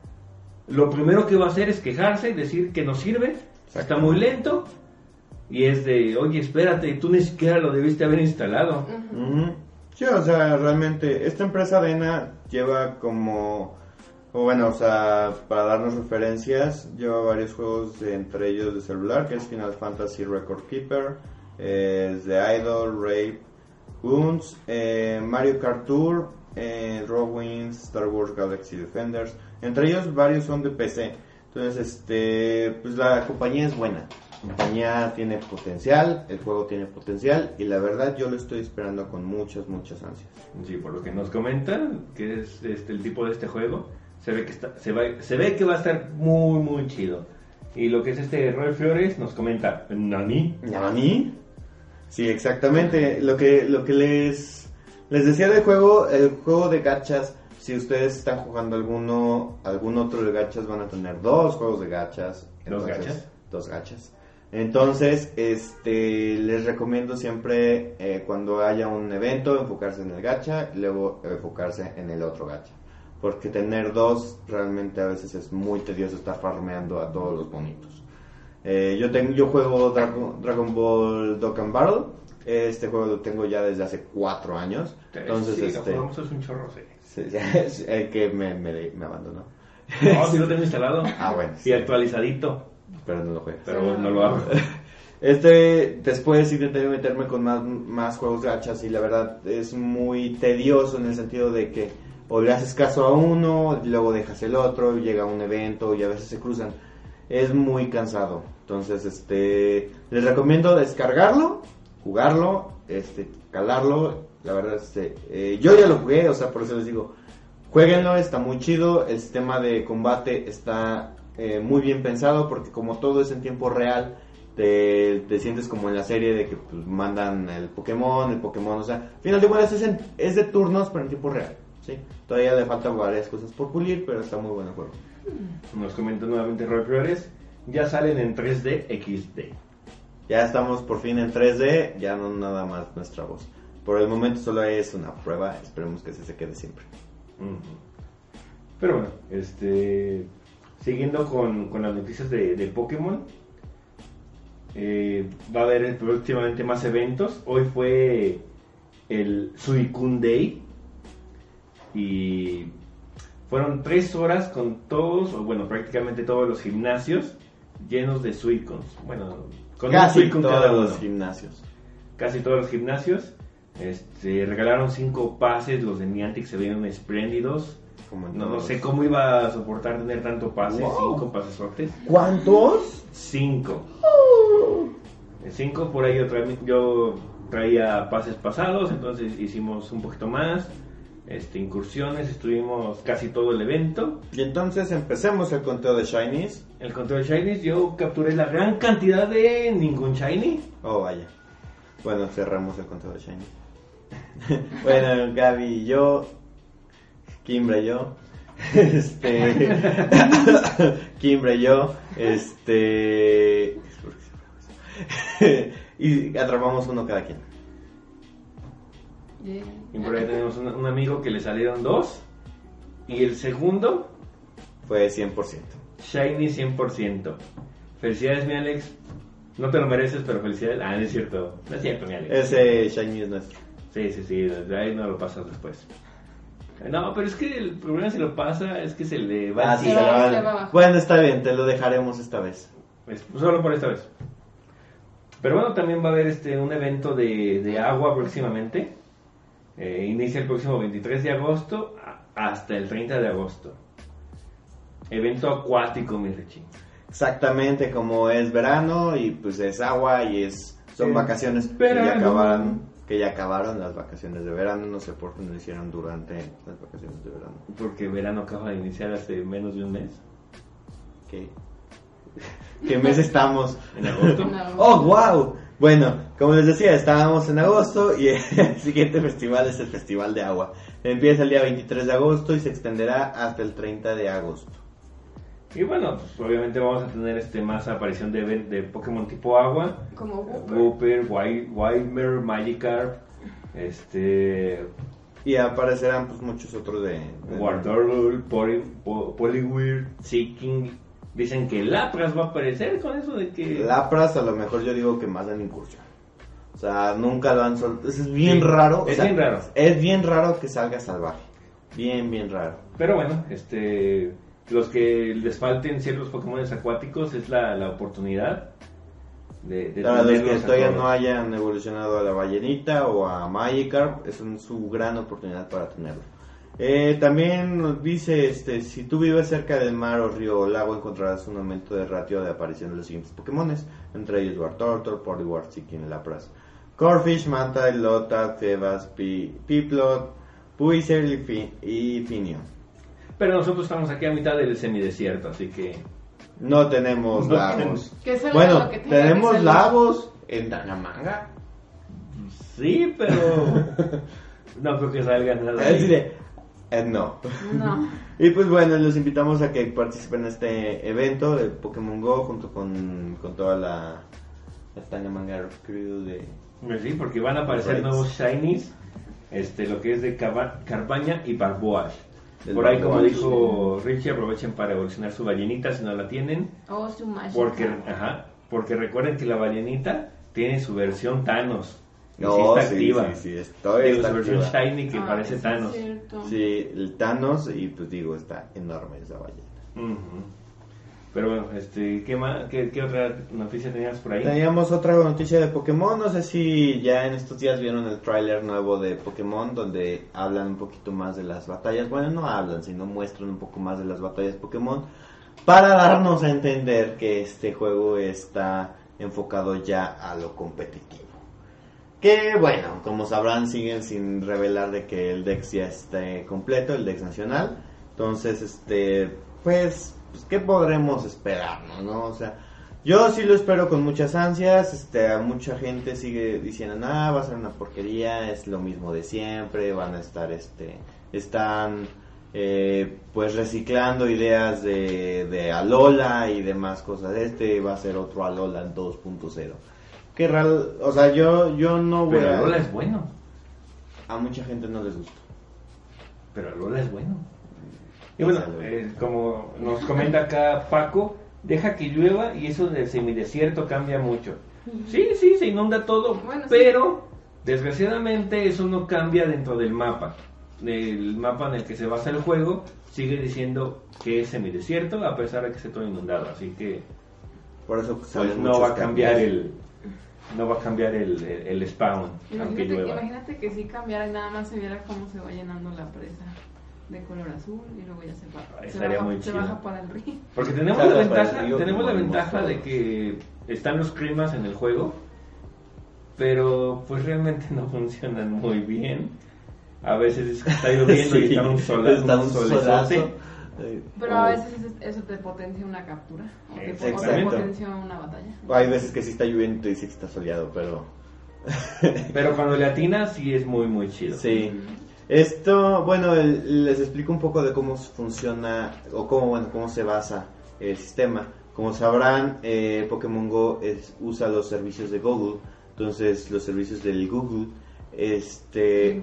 lo primero que va a hacer es quejarse y decir que no sirve, está muy lento y es de, oye, espérate, tú ni siquiera lo debiste haber instalado. Sí, o sea, realmente, esta empresa Arena lleva como, o bueno, o sea, para darnos referencias, lleva varios juegos, de- entre ellos de celular, que es Final Fantasy Record Keeper, eh, The Idol, Rape, Wounds, eh, Mario Kart Tour, eh, Wings, Star Wars Galaxy Defenders, entre ellos varios son de PC. Entonces, este, pues la compañía es buena. La compañía tiene potencial, el juego tiene potencial y la verdad yo lo estoy esperando con muchas, muchas ansias. Sí, por lo que nos comentan, que es este, el tipo de este juego, se ve que está, se, va, se ve que va a estar muy, muy chido. Y lo que es este Roy Flores nos comenta, Nani, ¿Nani? Sí, exactamente. Lo que, lo que les, les decía del juego, el juego de gachas, si ustedes están jugando alguno, algún otro de gachas, van a tener dos juegos de gachas. ¿Dos gachas? Dos gachas. Entonces, este, les recomiendo siempre eh, cuando haya un evento enfocarse en el gacha y luego enfocarse en el otro gacha. Porque tener dos realmente a veces es muy tedioso estar farmeando a todos los bonitos. Eh, yo, tengo, yo juego Dragon, Dragon Ball Dokkan Battle. Este juego lo tengo ya desde hace cuatro años. Entonces, sí, lo este, jugamos, es un chorro, sí. Sí, el que me, me, me abandonó. No, sí lo tengo instalado. Ah, bueno. Sí, actualizadito, Pero no lo juegas. pero no lo hago. Este, después intenté meterme con más, más juegos gachas y la verdad es muy tedioso en el sentido de que o le haces caso a uno, luego dejas el otro, llega un evento y a veces se cruzan. Es muy cansado. Entonces, este, les recomiendo descargarlo, jugarlo, este, calarlo. La verdad, este, eh, yo ya lo jugué, o sea, por eso les digo, jueguenlo, está muy chido. El sistema de combate está eh, muy bien pensado porque como todo es en tiempo real, te, te sientes como en la serie de que pues, mandan el Pokémon, el Pokémon, o sea, al final de cuentas es, es de turnos, pero en tiempo real. ¿Sí? Todavía le faltan varias cosas por pulir, pero está muy bueno el juego. Nos comenta nuevamente Roy Flores. Ya salen en 3D XD. Ya estamos por fin en 3D, ya no nada más nuestra voz. Por el momento solo es una prueba, esperemos que así se quede siempre. Pero bueno, este. Siguiendo con, con las noticias de, de Pokémon. eh, va a haber próximamente más eventos. Hoy fue el Suicune Day. Y fueron tres horas con todos, o bueno, prácticamente todos los gimnasios llenos de Suicuns. Bueno, con un Casi cada todos uno los gimnasios. casi todos los gimnasios. Este, regalaron cinco pases, los de Niantic se vieron espléndidos. Como No, no sé cómo iba a soportar tener tanto pase, Wow. cinco pases fuertes. ¿Cuántos? Cinco. Eh, Cinco, por ahí yo, tra- yo traía pases pasados, entonces hicimos un poquito más. Este, incursiones, estuvimos casi todo el evento. Y entonces empecemos el conteo de Shinies. El control de Shinies, yo capturé la gran cantidad de ningún Shiny. Oh, vaya. Bueno, cerramos el conteo de Shiny. bueno, Gaby y yo, Kimbra y yo, este, Kimbra y yo, este, y atrapamos uno cada quien. Yeah. Y por ahí tenemos un, un amigo que le salieron dos. Y el segundo, Fue 100%. Shiny 100%. Felicidades, mi Alex. No te lo mereces, pero felicidades. Ah, no es cierto. No es cierto, mi Alex. Ese Shiny es nuestro. Sí, sí, sí. De ahí no lo pasas después. No, pero es que el problema si lo pasa es que se le va Ah, sí, Se va, le va. se va. Bueno, está bien, te lo dejaremos esta vez. Pues, solo por esta vez. Pero bueno, también va a haber este un evento de, de agua próximamente. Eh, inicia el próximo 23 de agosto hasta el 30 de agosto. Evento acuático, mi Richie. Exactamente, como es verano y pues es agua y es son Sí. vacaciones que Verano. ya acabaron, que ya acabaron las vacaciones de verano, no sé por qué no lo hicieron durante las vacaciones de verano. Porque verano acaba de iniciar hace menos de un mes. ¿Qué? ¿Qué mes estamos? En agosto. No. ¡Oh, wow! Bueno, como les decía, estábamos en agosto y el siguiente festival es el Festival de Agua. Empieza el día 23 de agosto y se extenderá hasta el 30 de agosto. Y bueno, pues, obviamente vamos a tener este más aparición de, de Pokémon tipo agua. Como Wooper. Wooper, Wi- Wilmer, Magikarp, este, Y aparecerán pues muchos otros de... de- Po- Poliwhirl, Seeking. Dicen que Lapras va a aparecer con eso de que... Lapras a lo mejor yo digo que más en incursión. O sea, nunca lo han soltado. Es bien Sí, raro. o es sea, bien raro. Es bien raro que salga salvaje. Bien, bien raro. Pero bueno, este, los que les falten ciertos Pokémon acuáticos es la, la oportunidad de, de Para los que todavía no hayan evolucionado a la ballenita o a Magikarp, es un- su gran oportunidad para tenerlo. Eh, también nos dice, este, si tú vives cerca del mar o río o lago encontrarás un aumento de ratio de aparición de los siguientes Pokémones, entre ellos Wartortle, Poliwhirl, Seeking, Lapras, Corfish, Manta, Lota, Febas, Pi- Piplot, Puiser y, y Finion. Pero nosotros estamos aquí a mitad del semidesierto, así que... No tenemos No lagos. tenemos. Bueno, que que tenemos lagos en Tanamanga. Sí, pero... no creo que salga nada. Es ahí. Eh, no. No. Y pues bueno, los invitamos a que participen en este evento de Pokémon Go junto con, con toda la, la Tanamanga crew de... Pues sí, porque van a aparecer nuevos shinies, este, lo que es de Caba- Carbaña y Barboal. Del Por ahí, como dijo Richie, aprovechen para evolucionar su ballenita si no la tienen. Oh, su magia. Porque, ajá, porque recuerden que la ballenita tiene su versión Thanos. Y sí No, está sí, activa. sí, sí, estoy, Digo, está su versión activa. shiny que Ah, parece Thanos. Sí, el Thanos y pues digo, está enorme esa ballena. Pero bueno, este, ¿qué, más, qué, qué otra noticia tenías por ahí? Teníamos otra noticia de Pokémon, no sé si ya en estos días vieron el tráiler nuevo de Pokémon donde hablan un poquito más de las batallas, bueno no hablan, sino muestran un poco más de las batallas Pokémon para darnos a entender que este juego está enfocado ya a lo competitivo. Que bueno, como sabrán siguen sin revelar de que el Dex ya esté completo, el Dex nacional, entonces este pues, pues qué podremos esperarnos, ¿no? O sea, yo sí lo espero con muchas ansias, este, mucha gente sigue diciendo, ah, va a ser una porquería, es lo mismo de siempre, van a estar, este, están, eh, pues reciclando ideas de, de Alola y demás cosas, este va a ser otro Alola en 2.0. Qué raro, o sea, yo, yo no voy Pero a... Alola es bueno. A mucha gente no les gusta. Pero Alola es bueno. Y bueno, eh, como nos comenta acá Paco, deja que llueva y eso del semidesierto cambia mucho. Sí, sí, se inunda todo, Bueno, sí. pero desgraciadamente eso no cambia dentro del mapa. El mapa en el que se basa el juego sigue diciendo que es semidesierto a pesar de que esté todo inundado, así que Por eso pues, no va a cambiar cambios. el no va a cambiar el, el- el spawn aunque Imagínate, llueva. imagínate que si cambiara y nada más se viera cómo se va llenando la presa de color azul y luego ya se, va, se, estaría baja, muy se chido. baja para el río. Porque tenemos la ventaja, río, tenemos la ventaja de que están los climas en el juego, pero pues realmente no funcionan muy bien. A veces está lloviendo y Sí, está un sol, está un solazo. Pero a veces eso, te potencia una captura o te, o te Exactamente. potencia una batalla. Hay veces que sí está lloviendo y sí está soleado, pero... Pero cuando le atinas sí es muy muy chido. Sí. Esto, bueno, el- les explico un poco de cómo funciona o cómo, bueno, cómo se basa el sistema. Como sabrán, eh, Pokémon Go es- usa los servicios de Google, entonces los servicios del Google, este,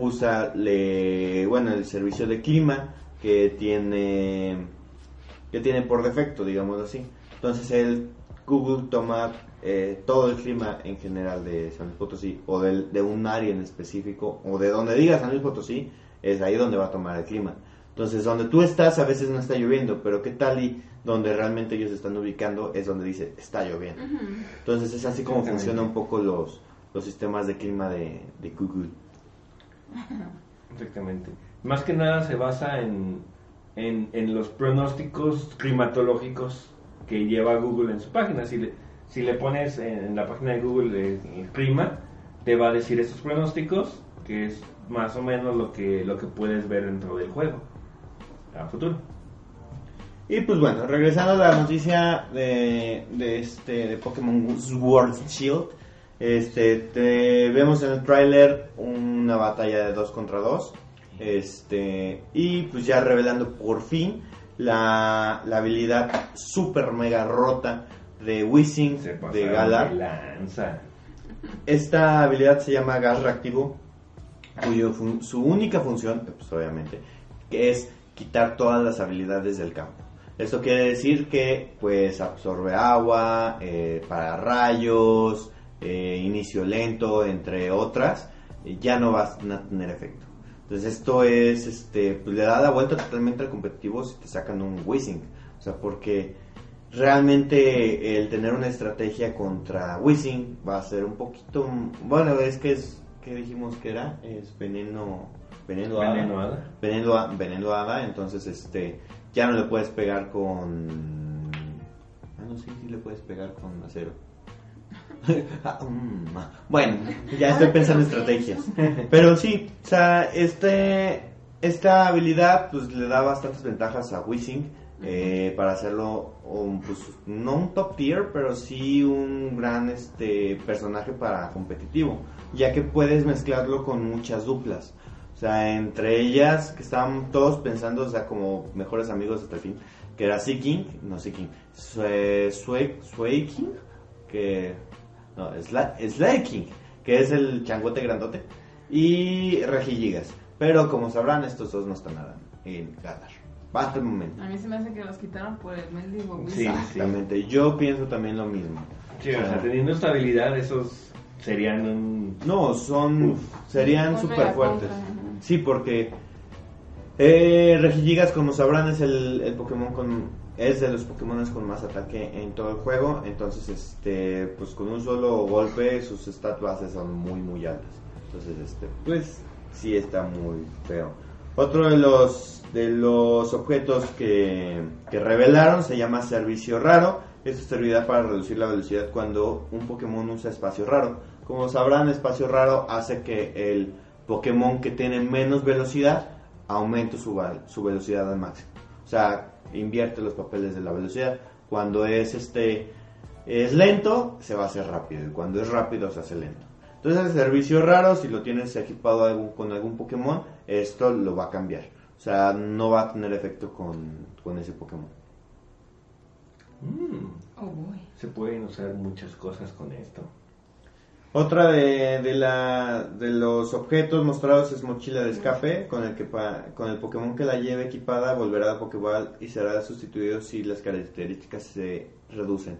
usa, le, bueno, el servicio de clima que tiene, que tiene por defecto, digamos así. Entonces el Google toma eh, todo el clima en general de San Luis Potosí o del- de un área en específico o de donde diga San Luis Potosí es ahí donde va a tomar el clima. Entonces donde tú estás a veces no está lloviendo, pero qué tal y donde realmente ellos están ubicando es donde dice está lloviendo. Entonces es así como funciona un poco los, los sistemas de clima de, de Google. Exactamente. Más que nada se basa en, en, los pronósticos climatológicos que lleva Google en su página. Si le, si le pones en, la página de Google el clima, te va a decir estos pronósticos, que es más o menos lo que, lo que puedes ver dentro del juego a futuro. Y pues bueno, regresando a la noticia de, de este de Pokémon Sword Shield, este te- vemos en el tráiler una batalla de 2 contra 2. Este, y pues ya revelando por fin la, la habilidad super mega rota de Wizzing de lanza. Esta habilidad se llama gas reactivo, cuyo su única función, pues obviamente, que es quitar todas las habilidades del campo. Esto quiere decir que pues absorbe agua, eh, para rayos, eh, inicio lento, entre otras, eh, ya no va a tener efecto. Entonces esto es, este, pues le da la vuelta totalmente al competitivo si te sacan un Whizzing. O sea, porque realmente el tener una estrategia contra Whizzing va a ser un poquito, bueno, es que es, ¿qué dijimos que era? Es veneno, veneno, hada. Veneno hada. Veneno, ha- veneno hada, entonces este, ya no le puedes pegar con, ah no, sí, sí le puedes pegar con acero. Ah, mm, bueno, ya estoy pensando en estrategias. Pero sí, o sea, este, esta habilidad pues le da bastantes ventajas a Wizzing eh, para hacerlo un, pues, no un top tier, pero sí un gran este personaje para competitivo, ya que puedes mezclarlo con muchas duplas. O sea, entre ellas que estaban todos pensando, o sea, como mejores amigos hasta el fin, que era Seeking, no Seeking, Sue, Sueking, que no, Sla- Slaking, que es el changote grandote, y Regigigas. Pero como sabrán, estos dos no están nada en Galar. Hasta el momento. A mí se me hace que los quitaron por el mendigo Sí, Wizard. Exactamente. Yo pienso también lo mismo. Sí, o sea, teniendo esta habilidad, esos serían un... No, son serían súper fuertes. Sí, porque Eh, Regigigas, como sabrán, es el, el Pokémon con es de los Pokémon con más ataque en todo el juego. Entonces, este, pues con un solo golpe sus stat bases son muy muy altas. Entonces, este, pues sí está muy feo. Otro de los de los objetos que, que revelaron se llama Servicio Raro. Esto servirá para reducir la velocidad cuando un Pokémon usa espacio raro. Como sabrán, espacio raro hace que el Pokémon que tiene menos velocidad aumente su, su velocidad al máximo. O sea, invierte los papeles de la velocidad. Cuando es este es lento, se va a hacer rápido. Y cuando es rápido, se hace lento. Entonces, el servicio raro, si lo tienes equipado con algún Pokémon, esto lo va a cambiar. O sea, no va a tener efecto con, con ese Pokémon. Mm. Oh, se pueden usar muchas cosas con esto. Otra de, de, la, de los objetos mostrados es mochila de escape, con el, que con el Pokémon que la lleve equipada volverá a Pokéball y será sustituido si las características se reducen.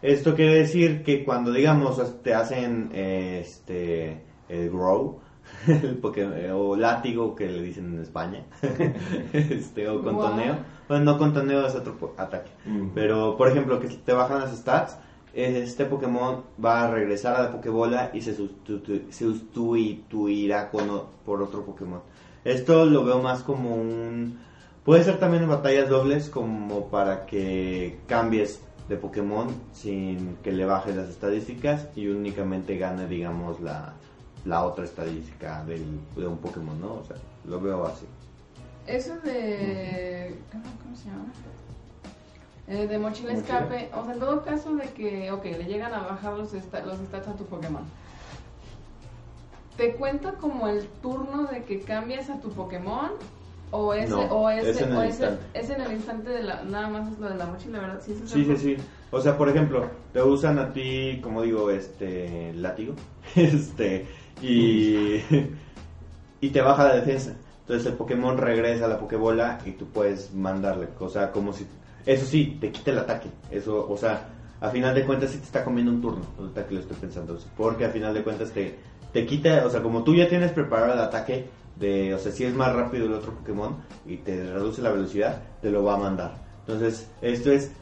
Esto quiere decir que cuando, digamos, te hacen este, el grow, el o látigo que le dicen en España, este, o contoneo, bueno, no contoneo es otro ataque, pero por ejemplo que te bajan las stats, este Pokémon va a regresar a la Pokébola y se, sustituirá con, por otro Pokémon. Esto lo veo más como un... Puede ser también en batallas dobles como para que cambies de Pokémon sin que le bajes las estadísticas y únicamente gane, digamos, la, la otra estadística del, de un Pokémon, ¿no? O sea, lo veo así. Eso de... ¿Cómo, se llama? Eh, de mochila, escape, o sea, en todo caso de que, ok, le llegan a bajar los, los stats a tu Pokémon. ¿Te cuenta como el turno de que cambias a tu Pokémon? ¿O, ese, o, ese, es, en el instante. es en el instante de la, nada más es lo de la mochila, ¿verdad? Sí, sí, sí, sí. O sea, por ejemplo, te usan a ti, como digo, este, látigo, este, y, y te baja la defensa. Entonces el Pokémon regresa a la Pokébola y tú puedes mandarle, o sea, como si eso sí, te quita el ataque. Eso, o sea, a final de cuentas sí te está comiendo un turno. Ahorita que lo estoy pensando. Porque a final de cuentas te, te quita, o sea, como tú ya tienes preparado el ataque, de, o sea, si es más rápido el otro Pokémon y te reduce la velocidad, te lo va a mandar. Entonces, esto es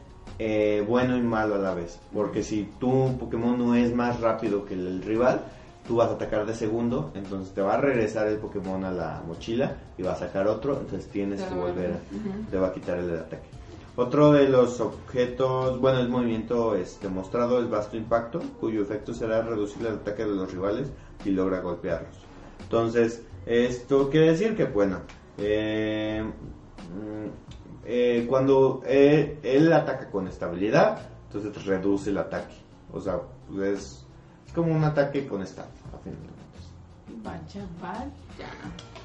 eh, bueno y malo a la vez. Porque si tu Pokémon no es más rápido que el rival, tú vas a atacar de segundo, entonces te va a regresar el Pokémon a la mochila y va a sacar otro, entonces tienes que volver, te va a quitar el ataque. Otro de los objetos, bueno, el movimiento este, mostrado es vasto impacto, cuyo efecto será reducir el ataque de los rivales y logra golpearlos. Entonces, esto quiere decir que, bueno, eh, mm, eh, cuando eh, él ataca con estabilidad, entonces reduce el ataque. O sea, es, como un ataque con estado, a fin de Vaya, vaya.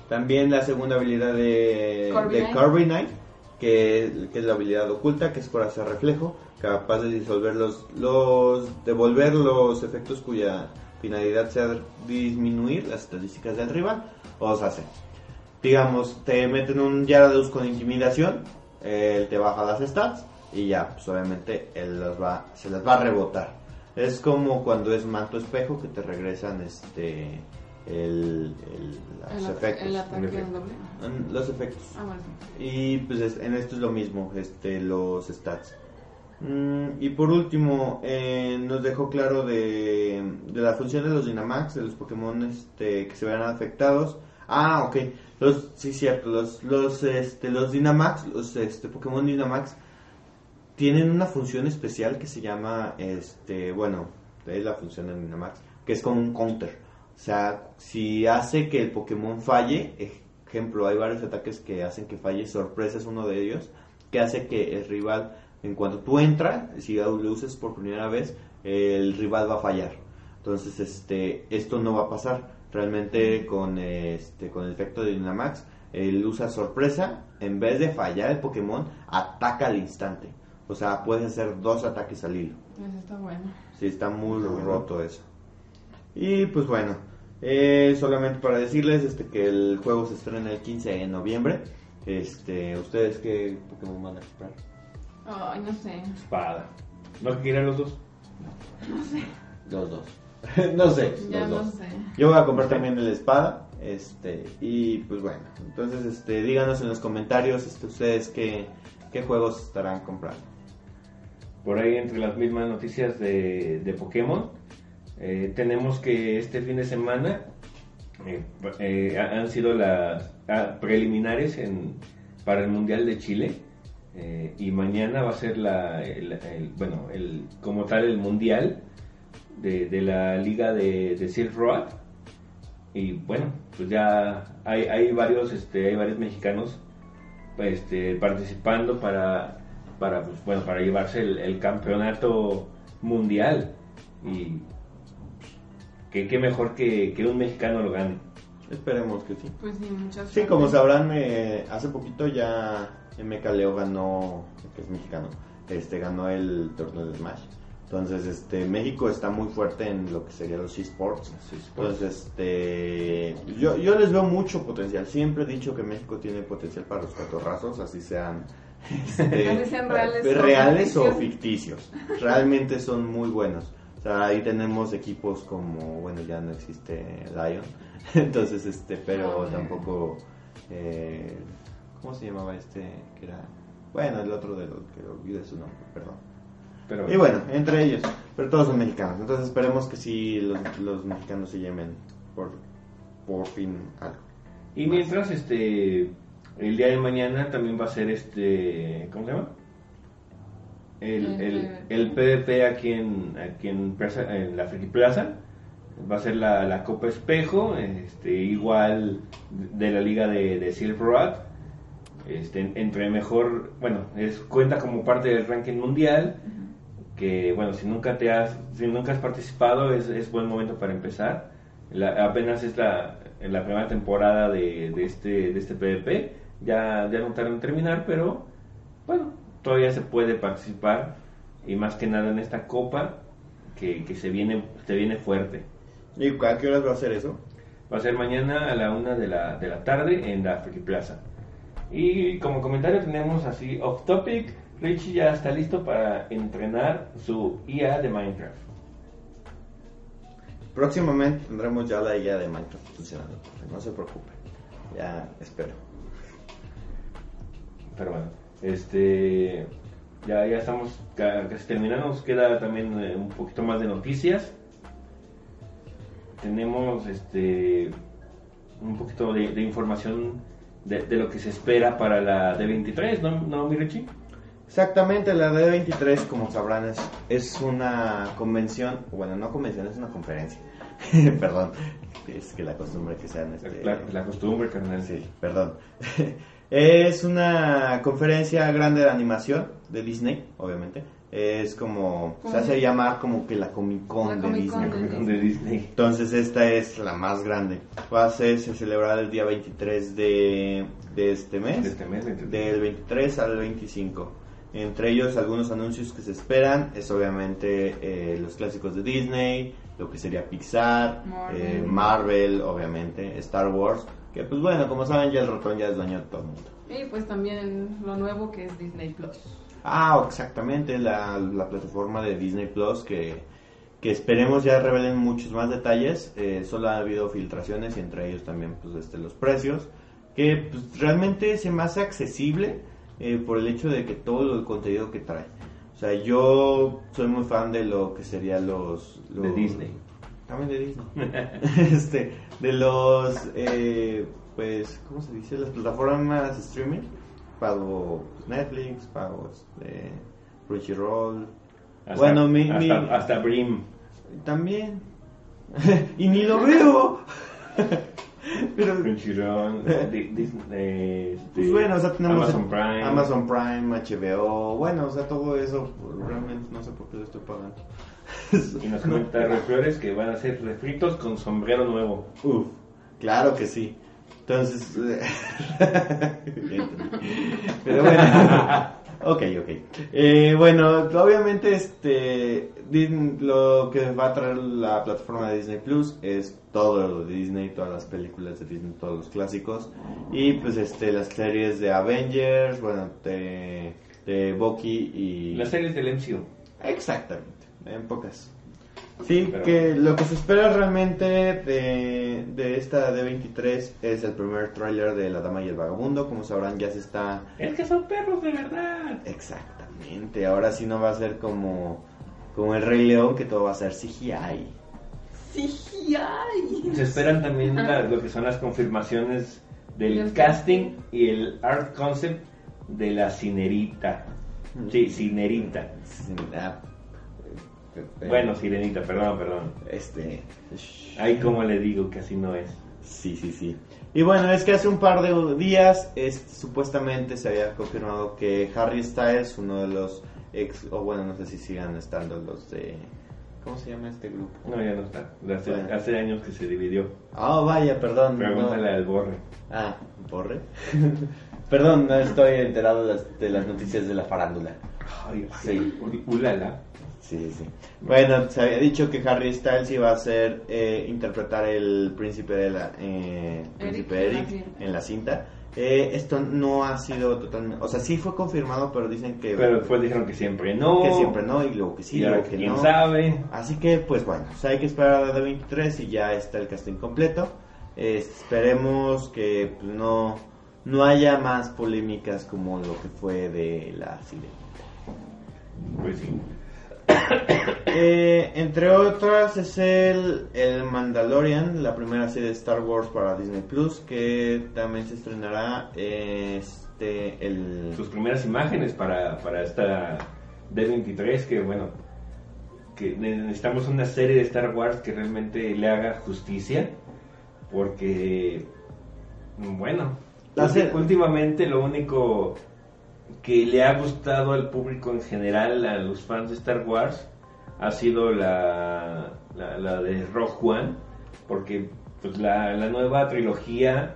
También la segunda habilidad de Carbonite que, es la habilidad oculta, que es hacer reflejo, capaz de disolver los, los, devolver los efectos cuya finalidad sea disminuir las estadísticas del rival, o sea, digamos, te meten un Yarados con intimidación, él te baja las stats y ya, pues obviamente él las va, se las va a rebotar. Es como cuando es manto espejo que te regresan este el, los efectos. Los efectos. Ah, y pues en esto es lo mismo, este, los stats. Mm, y por último, eh, nos dejó claro de, de, la función de los Dynamax, de los Pokémon este, que se verán afectados. Ah, ok. Los, sí, cierto. Los, los, este, los Dynamax, los este, Pokémon Dynamax, tienen una función especial que se llama, este, bueno, es la función de Dynamax, que es como un counter. O sea, si hace que el Pokémon falle, ejemplo, hay varios ataques que hacen que falle, sorpresa es uno de ellos, que hace que el rival, en cuanto tú entras, si lo uses por primera vez, el rival va a fallar. Entonces, este, esto no va a pasar. Realmente con este, con el efecto de Dynamax, él usa sorpresa, en vez de fallar el Pokémon, ataca al instante. O sea, puede hacer dos ataques al hilo. Eso está bueno. Sí, está muy roto eso. Y pues bueno, eh, solamente para decirles este, que el juego se estrena el 15 de noviembre. Este, ¿Ustedes qué Pokémon van a comprar? Ay, no sé. Espada. ¿No quieren los dos? No sé. Los dos. no sé. Ya no sé. Yo voy a comprar también el espada. Este, y pues bueno, entonces este, díganos en los comentarios este, ustedes qué, qué juegos estarán comprando. Por ahí entre las mismas noticias de, de Pokémon, eh, tenemos que este fin de semana eh, eh, han sido las ah, preliminares para el Mundial de Chile y mañana va a ser la, el, bueno, el, como tal el Mundial de, de la Liga de, de Silk Road y bueno, pues ya hay, hay varios este, hay varios mexicanos este, participando para para pues, bueno para llevarse el, el campeonato mundial. Y que qué mejor que, que un mexicano lo gane Esperemos que sí. Pues sí, muchas Sí, como sabrán, eh, hace poquito ya MK Leo ganó, que es mexicano, este ganó el torneo de Smash. Entonces, este México está muy fuerte en lo que sería los esports. Entonces, este yo, yo les veo mucho potencial. Siempre he dicho que México tiene potencial para los catorrazos, así sean este, Así sean reales o reales o ficticios. ficticios. Realmente son muy buenos. O sea, ahí tenemos equipos como, bueno, ya no existe Lion. Entonces, este, pero Ah. tampoco, eh, ¿cómo se llamaba este? Que era, bueno, el otro de los que olvidé su nombre, perdón. pero Y bueno, entre ellos, pero todos son mexicanos. Entonces esperemos que sí los, los mexicanos se llamen por, por fin algo. y mientras este el día de mañana también va a ser este cómo se llama el, El el, PvP aquí en aquí en, Plaza- en la Friki Plaza. Va a ser la, la Copa Espejo este igual de la liga de, de Silk Road. Este entre mejor bueno es cuenta como parte del ranking mundial que bueno si nunca te has si nunca has participado es, es buen momento para empezar. La- apenas es la, la primera temporada de, de este de este PvP ya ya no tardan en terminar pero bueno todavía se puede participar y más que nada en esta copa que, que se viene se viene fuerte ¿Y a qué horas va a ser eso? Va a ser mañana a la una de la, de la tarde en la Friki Plaza. Y como comentario tenemos así off topic. Richie ya está listo para entrenar su IA de Minecraft. Próximamente tendremos ya la guía de Minecraft funcionando. No se preocupe. Ya espero. Pero bueno, este ya, ya estamos ca- casi terminando. Nos queda también eh, un poquito más de noticias. Tenemos este un poquito de, de información de, de lo que se espera para la D23, ¿no, ¿No mi Richie? Exactamente, la D23, como sabrán, es, es una convención, bueno, no convención, es una conferencia. Perdón, es que la costumbre que sean este, La, la costumbre, carnal. Sí, perdón. es una conferencia grande de animación de Disney, obviamente. Es como, se hace llamar como que la Comic Con La de Comic Disney. Con de de Disney. Entonces esta es la más grande. Va a ser, se celebrará el día 23 de, de este mes. De este mes, 23. Del 23 al 25. Entre ellos algunos anuncios que se esperan es obviamente eh, los clásicos de Disney, lo que sería Pixar, Marvel. eh, Marvel, obviamente, Star Wars, que pues bueno, como saben ya el ratón ya es dueño de todo el mundo. Y pues también lo nuevo que es Disney Plus. Ah, exactamente, la, la plataforma de Disney Plus que, que esperemos ya revelen muchos más detalles. Eh, solo ha habido filtraciones y entre ellos también pues este, los precios, que pues, realmente se me hace accesible eh, por el hecho de que todo el contenido que trae. O sea, yo soy muy fan de lo que serían los, los- De Disney. También de Disney. este, de los, eh, pues, ¿cómo se dice? Las plataformas streaming. Pago pues, Netflix, pago este, Crunchyroll. Bueno, mi, hasta, mi- hasta Brim. también. y ni lo veo. Pero, Crunchyroll, Di- Disney, este, pues bueno, o sea, tenemos Amazon Prime. Amazon Prime, HBO. Bueno, o sea, todo eso, pues, realmente no sé por qué lo estoy pagando. Y nos comenta Reflores que van a ser refritos con sombrero nuevo. Uf, claro que sí. Entonces, pero bueno, ok, ok. Eh, bueno, obviamente, este, Disney- lo que va a traer la plataforma de Disney Plus es todo lo de Disney, todas las películas de Disney, todos los clásicos y pues este, las series de Avengers, bueno, de, de Bucky y Las series del MCU. Exactamente, en pocas Sí, Pero- que lo que se espera realmente de, de esta D23 es el primer tráiler de La Dama y el Vagabundo. Como sabrán, ya se está... Es que son perros de verdad. Exactamente, ahora sí no va a ser como, como el Rey León, que todo va a ser CGI. CGI. Se esperan también la- lo que son las confirmaciones del Los casting y el art concept de la cinerita. Sí, cinerita. Sí, eh, Bueno, sirenita, perdón, perdón. Este... Ahí como le digo que así no es. Sí, sí, sí. Y bueno, es que hace un par de días este, supuestamente se había confirmado que Harry Styles, uno de los ex, o bueno, no sé si sigan estando los de... ¿Cómo se llama este grupo? No, ya no está. Hace, Bueno. hace años que se dividió. Ah, vaya, perdón. no. Pregúntale al borre. Ah, ¿borre? perdón, no estoy enterado de las, de las noticias de la farándula. Ay, Sí. ulala. Sí, sí. Bueno, se había dicho que Harry Styles iba a ser eh, interpretar el príncipe de la eh, príncipe Eric en la cinta. Eh, esto no ha sido totalmente, o sea, sí fue confirmado, pero dicen que Pero después dijeron que siempre no. que siempre no y luego que sí, y luego que que quién no. sabe. Así que, pues bueno, o sea, hay que esperar a la D23 y ya está el casting completo. Eh, esperemos que pues, no, no haya más polémicas como lo que fue de la Sirenita. Pues sí. Eh, entre otras es el, el Mandalorian, la primera serie de Star Wars para Disney Plus, que también se estrenará este el Sus primeras imágenes para, para esta D23, que bueno, que necesitamos una serie de Star Wars que realmente le haga justicia, porque, bueno, La últimamente lo único que le ha gustado al público en general, a los fans de Star Wars, ha sido la, la, la de Rogue One, porque pues, la, la nueva trilogía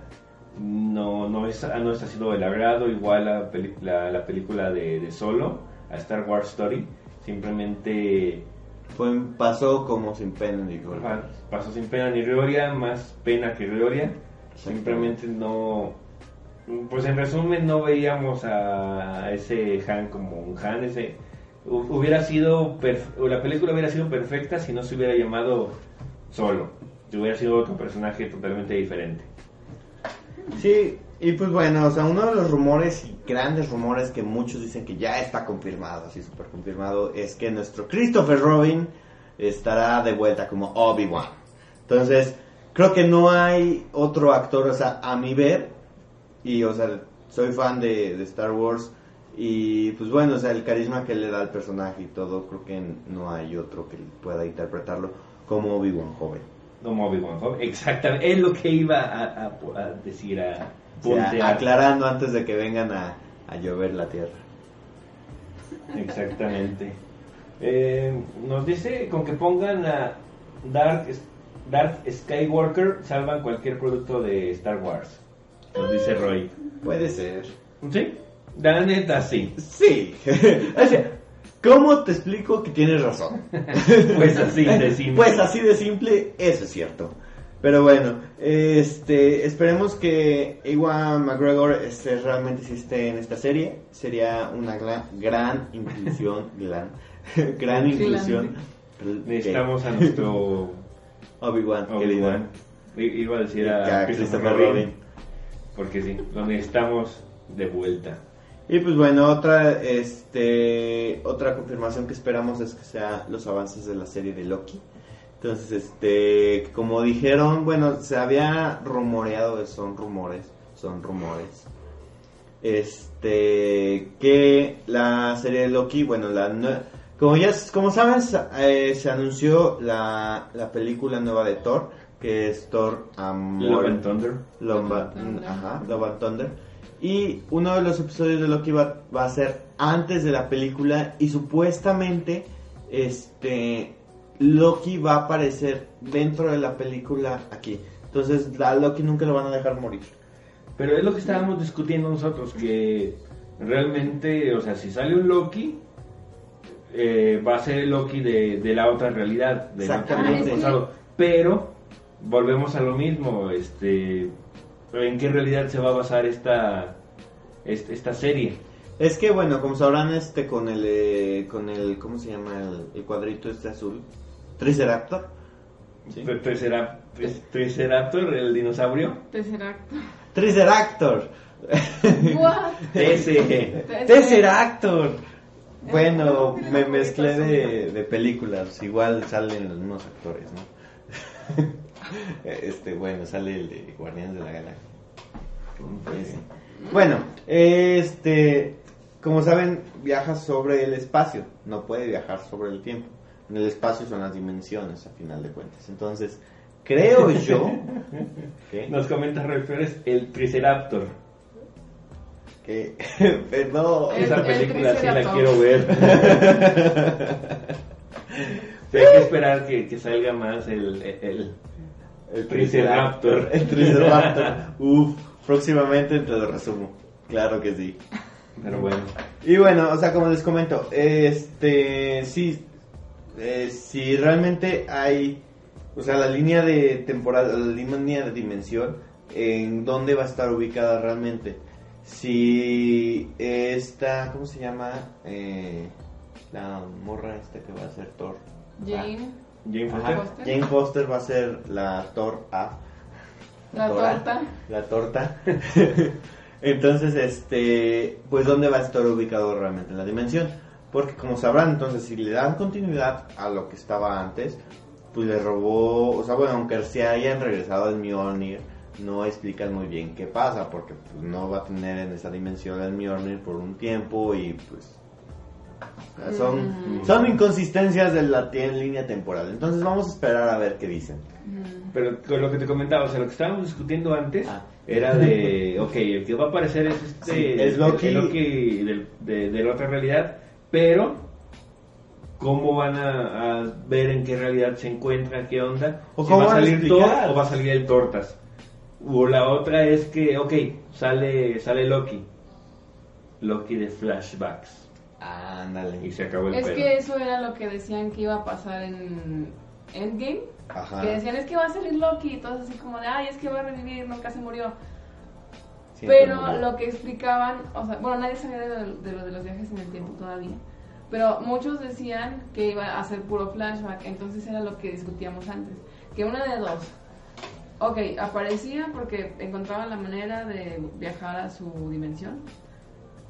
no, no, es, no está siendo del agrado, igual la, la, la película de, de Solo, a Star Wars Story, simplemente fue, pasó como sin pena ni gloria. pa- pasó sin pena ni gloria, más pena que gloria, simplemente no, pues en resumen no veíamos a, ese Han como un Han, ese hu- hubiera sido, o la película hubiera sido perfecta si no se hubiera llamado Solo, si hubiera sido otro personaje totalmente diferente. Sí, y pues bueno, o sea, uno de los rumores y grandes rumores que muchos dicen que ya está confirmado, así súper confirmado, es que nuestro Christopher Robin estará de vuelta como Obi-Wan. Entonces, creo que no hay otro actor, o sea, a mi ver, y o sea, soy fan de, de Star Wars, y pues bueno, o sea, el carisma que le da al personaje y todo, creo que no hay otro que pueda interpretarlo como Obi-Wan joven. Como Obi-Wan joven. Exactamente, es lo que iba a, a- a decir, a O sea, puntear. aclarando antes de que vengan a, a llover la tierra. Exactamente. Eh, nos dice con que pongan a Dark, Dark Skywalker salvan cualquier producto de Star Wars. Nos dice Roy. Puede ser. ¿Sí? La neta sí. Sí. O sea, ¿Cómo te explico que tienes razón? Pues así de simple. Pues así de simple, eso es cierto. Pero bueno, este, esperemos que Ewan McGregor este, realmente esté en esta serie. Sería una gran, gran inclusión, gran, gran inclusión. Necesitamos a nuestro Obi-Wan, querido. Obi-Wan. I- Iba a decir a a Christopher Christopher Robin. Robin. Porque sí, lo necesitamos de vuelta. Y pues bueno, otra este otra confirmación que esperamos es que sea los avances de la serie de Loki. Entonces, este, como dijeron, bueno, se había rumoreado, son rumores, son rumores. Este, que la serie de Loki, bueno, la como ya como saben, sa- eh, se anunció la, la película nueva de Thor, que es Thor Amor Love and Thunder. Lomba- ajá, Love and Thunder. Y uno de los episodios de Loki va, va a ser antes de la película y supuestamente este Loki va a aparecer dentro de la película aquí. Entonces a Loki nunca lo van a dejar morir. Pero es lo que estábamos discutiendo nosotros, que realmente, o sea, si sale un Loki, eh, va a ser el Loki de, de la otra realidad, otro Exactamente. pasado. Pero volvemos a lo mismo, este, ¿en qué realidad se va a basar esta, est- esta serie? Es que bueno, como sabrán este con el eh, con el ¿cómo se llama? El, el cuadrito este azul. Triceraptor. ¿Sí? Tri- Tricerap- Tri- Triceraptor, el dinosaurio. Tesseract. Triceractor. What? Ese. Tesseract. Bueno, no tiene me mezclé de de películas, igual salen los mismos actores, ¿no? Este, bueno, sale el de Guardianes de la Galaxia. Ese. Bueno, este, como saben, viaja sobre el espacio, no puede viajar sobre el tiempo. En el espacio son las dimensiones, a final de cuentas. Entonces, creo yo que, Nos comenta Roy Flores, el Triceraptor. que no, El- Esa el película sí la quiero ver. Hay que esperar que, que salga más el, el, El Triceraptor. El Triceraptor. Uf, próximamente te lo resumo. Claro que sí. Pero bueno. Y bueno, o sea, como les comento, este, sí, eh, si realmente hay, o sea, la línea de temporal, la línea de dimensión, en dónde va a estar ubicada realmente. Si esta, ¿cómo se llama? Eh, la morra esta que va a ser Thor. Jane. Jane Foster. Foster. Jane Foster va a ser la Thor A. La Tora, torta. La torta. entonces, este, pues dónde va a estar ubicado realmente en la dimensión. Porque como sabrán, entonces si le dan continuidad a lo que estaba antes, pues le robó, o sea, bueno, aunque se hayan regresado al Mjolnir, no explican muy bien qué pasa, porque pues, no va a tener en esa dimensión el Mjolnir por un tiempo y pues son, Mm. son inconsistencias de la tie- línea temporal. Entonces vamos a esperar a ver qué dicen. Mm. Pero con lo que te comentaba, o sea, lo que estábamos discutiendo antes Ah. era de, ok, el que va a aparecer es este, Sí, es Loki. el Loki del- de, de la otra realidad, pero ¿cómo van a, a ver en qué realidad se encuentra, qué onda? O si cómo va a salir Thor o va a salir el Tortas. O la otra es que, ok, sale, sale Loki. Loki de flashbacks. Ándale. Y se acabó el Es que eso era lo que decían que iba a pasar en Endgame. Ajá. Que decían es que va a salir Loki y todos así como de, ay, es que va a revivir, nunca se murió. Siempre Pero murió. lo que explicaban, o sea, bueno, nadie sabía de, lo- de lo de los viajes en el tiempo todavía. Pero muchos decían que iba a ser puro flashback, entonces era lo que discutíamos antes. Que una de dos. Ok, aparecía porque encontraban la manera de viajar a su dimensión.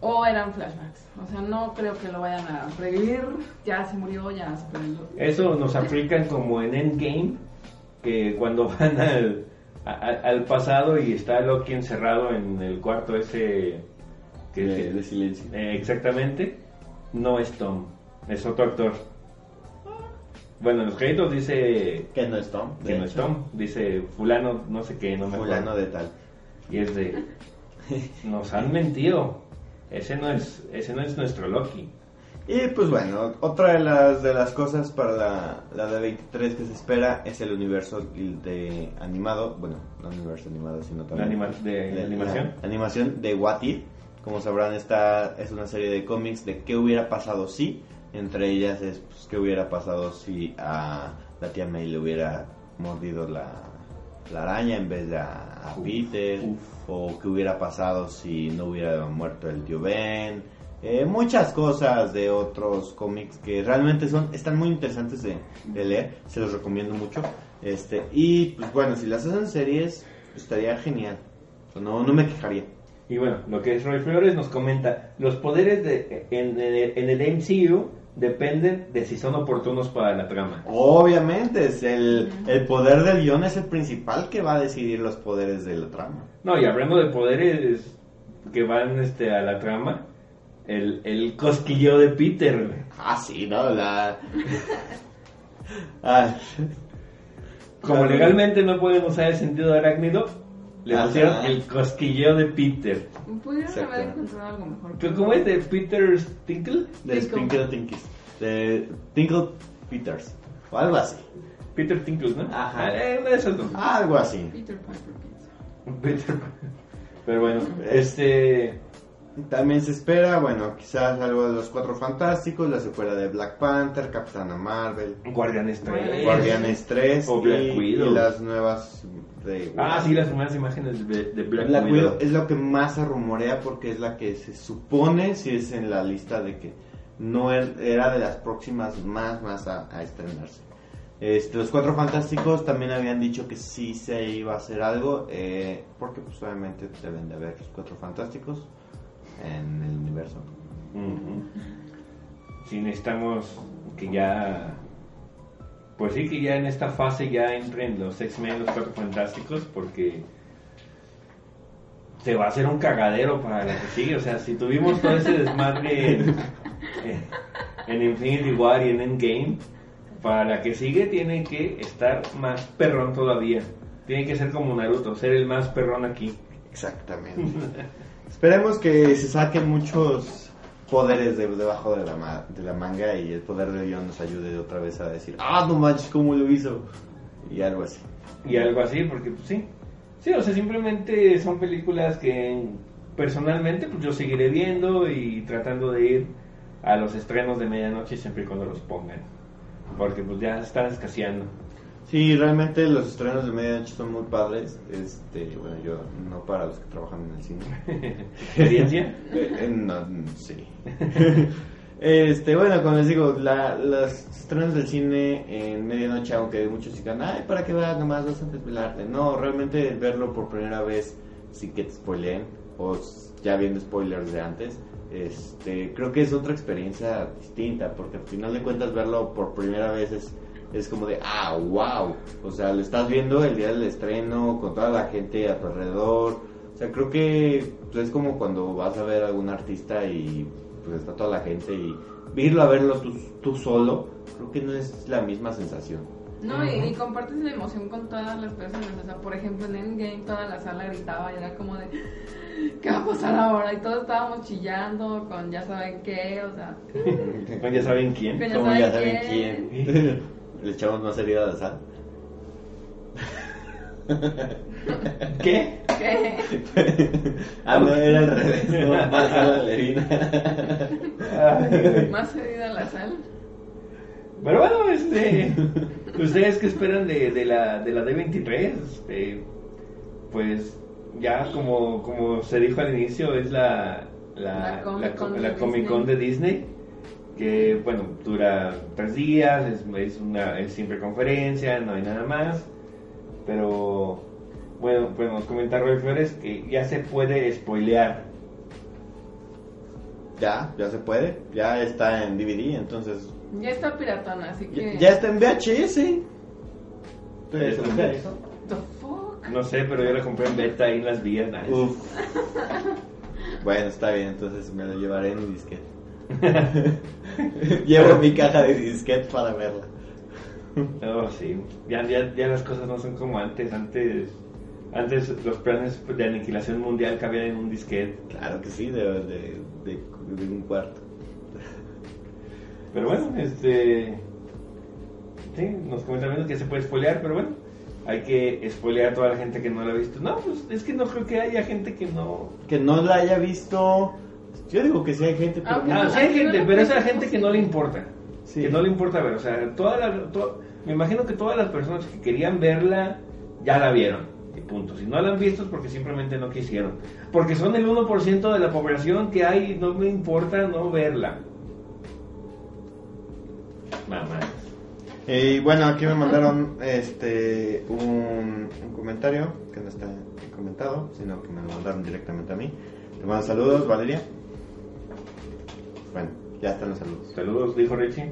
O eran flashbacks. O sea, no creo que lo vayan a revivir. Ya se murió, ya se perdió. Eso nos aplican como en Endgame, que cuando van al, a- al pasado y está Loki encerrado en el cuarto ese... Que, de, de silencio. eh, exactamente, no es Tom, es otro actor. Bueno, en los créditos dice Que no es Tom. que no es. Tom, dice fulano no sé qué, no me Fulano de tal. Y es de... Nos han mentido. Ese no es, ese no es nuestro Loki. Y pues bueno, otra de las, de las cosas para la, la de 23 que se espera es el universo de animado, bueno, no universo animado, sino también anima- de, de- animación. la animación de What If. Como sabrán, esta es una serie de cómics de qué hubiera pasado si, entre ellas es pues, qué hubiera pasado si a la tía May le hubiera mordido la, la araña en vez de a, a Uf, Peter, uf. o qué hubiera pasado si no hubiera muerto el tío Ben. Eh, muchas cosas de otros cómics que realmente son están muy interesantes de, de leer, se los recomiendo mucho. Este y pues bueno, si las hacen series estaría genial. No no me quejaría. Y bueno, lo que es Roy Flores nos comenta, los poderes de, en, en el MCU dependen de si son oportunos para la trama. Obviamente, es el, el poder del guion es el principal que va a decidir los poderes de la trama. No, y hablando de poderes que van este, a la trama, el, el cosquilleo de Peter. Ah, sí, ¿no? La... Ah, Como legalmente no pueden usar el sentido arácnido, le pusieron el cosquilleo de Peter. Pudieron haber encontrado algo mejor. ¿Pero ¿Cómo es de Peter Stinkle? de Tinkle. Tinkle Tinkies. De Tinkle Peters. O algo así. Peter Tinkle, ¿no? Ajá. Eh, una de esas dos. Algo así. Peter Piper piensa. Peter. Pero bueno, este... También se espera, bueno, quizás algo de los Cuatro Fantásticos, la secuela de Black Panther, Capitana Marvel, Guardianes 3. Guardianes 3 O Black y, Widow. y las nuevas de... Ah, sí, las primeras imágenes de, de Black, Black, Widow. Widow es lo que más se rumorea porque es la que se supone si es en la lista de que no er- era de las próximas más más a, a estrenarse. Este, los Cuatro Fantásticos también habían dicho que sí se iba a hacer algo, eh, porque pues obviamente deben de haber los Cuatro Fantásticos en el universo. Ujú. Sí, necesitamos que ya. Pues sí, que ya en esta fase ya entren los X-Men, los Cuatro Fantásticos, porque. Se va a hacer un cagadero para la que sigue. O sea, si tuvimos todo ese desmadre en Infinity War y en Endgame, para la que sigue tiene que estar más perrón todavía. Tiene que ser como Naruto, ser el más perrón aquí. Exactamente. Esperemos que se saquen muchos poderes de debajo de la, ma- de la manga y el poder de Dios nos ayude otra vez a decir, ah, no manches, ¿cómo lo hizo? Y algo así. y algo así, porque pues sí. Sí, o sea, simplemente son películas que personalmente pues yo seguiré viendo y tratando de ir a los estrenos de medianoche siempre y cuando los pongan. Porque pues ya están escaseando. Sí, realmente los estrenos de medianoche son muy padres. Este, bueno, yo no para los que trabajan en el cine. ¿Experiencia? Eh, eh, no, sí. Este, bueno, como les digo, la, los estrenos del cine en medianoche, aunque muchos digan, ay, para que veas, nomás vas a desvelarte. No, realmente verlo por primera vez, sí que te spoileen, o ya viendo spoilers de antes, este, creo que es otra experiencia distinta, porque al final de cuentas verlo por primera vez es, es como de, ah, wow. O sea, lo estás viendo el día del estreno, con toda la gente a tu alrededor. O sea, creo que pues, es como cuando vas a ver a algún artista y pues está toda la gente y irlo a verlo tú, tú solo, creo que no es la misma sensación. No, y, y compartes la emoción con todas las personas. O sea, por ejemplo, en Endgame toda la sala gritaba y era como de, ¿qué va a pasar ahora? Y todos estábamos chillando con ya saben qué, o sea, Pues ya saben quién. Pero- Ya Como ya saben saben quién. Le echamos más herida a la sal. ¿Qué? ¿qué? ah, no, era al revés. No, más sal a la herida. Ay, Más herida la sal. Pero bueno, este, ¿ustedes qué esperan de, de la, de la D23? Este, pues ya como, como se dijo al inicio, es la, la, La Comic Con la de Comic Con de Disney, que bueno, dura tres días, es, es, una, es siempre conferencia, no hay nada más, pero bueno, podemos comentar Roy Flores que ya se puede spoilear. Ya, ya se puede. Ya está en DVD, entonces. Ya está piratona, así que. Ya, ya está en VHS. ¿Ustedes ¿Es sabían eso? The fuck? No sé, pero yo la compré en beta ahí en las vías. nice. Uf. bueno, está bien, entonces me lo llevaré en mi disquete. Llevo mi caja de disquete para verla. Oh, sí. Ya, ya, ya las cosas no son como antes. Antes, antes los planes de aniquilación mundial cabían en un disquete. Claro que sí, de, de, de, de un cuarto. Pero bueno, este. Sí, nos comentan que se puede spoilear, pero bueno. Hay que spoilear a toda la gente que no lo ha visto. No, pues es que no creo que haya gente que no. Que no la haya visto. Yo digo que sí hay gente, pero. Ah, Ah, no- sí hay no gente, pero es la puedes gente que no le importa. Sí. Que no le importa ver. O sea, toda la, to- me imagino que todas las personas que querían verla ya la vieron. Y punto. Si no la han visto es porque simplemente no quisieron. Porque son el 1% de la población que hay, no me importa no verla. Mamá. Y bueno, aquí me mandaron este un, un comentario que no está comentado, sino que me lo mandaron directamente a mí. Te mando saludos, Valeria. Bueno, ya están los saludos. Saludos, dijo Richie.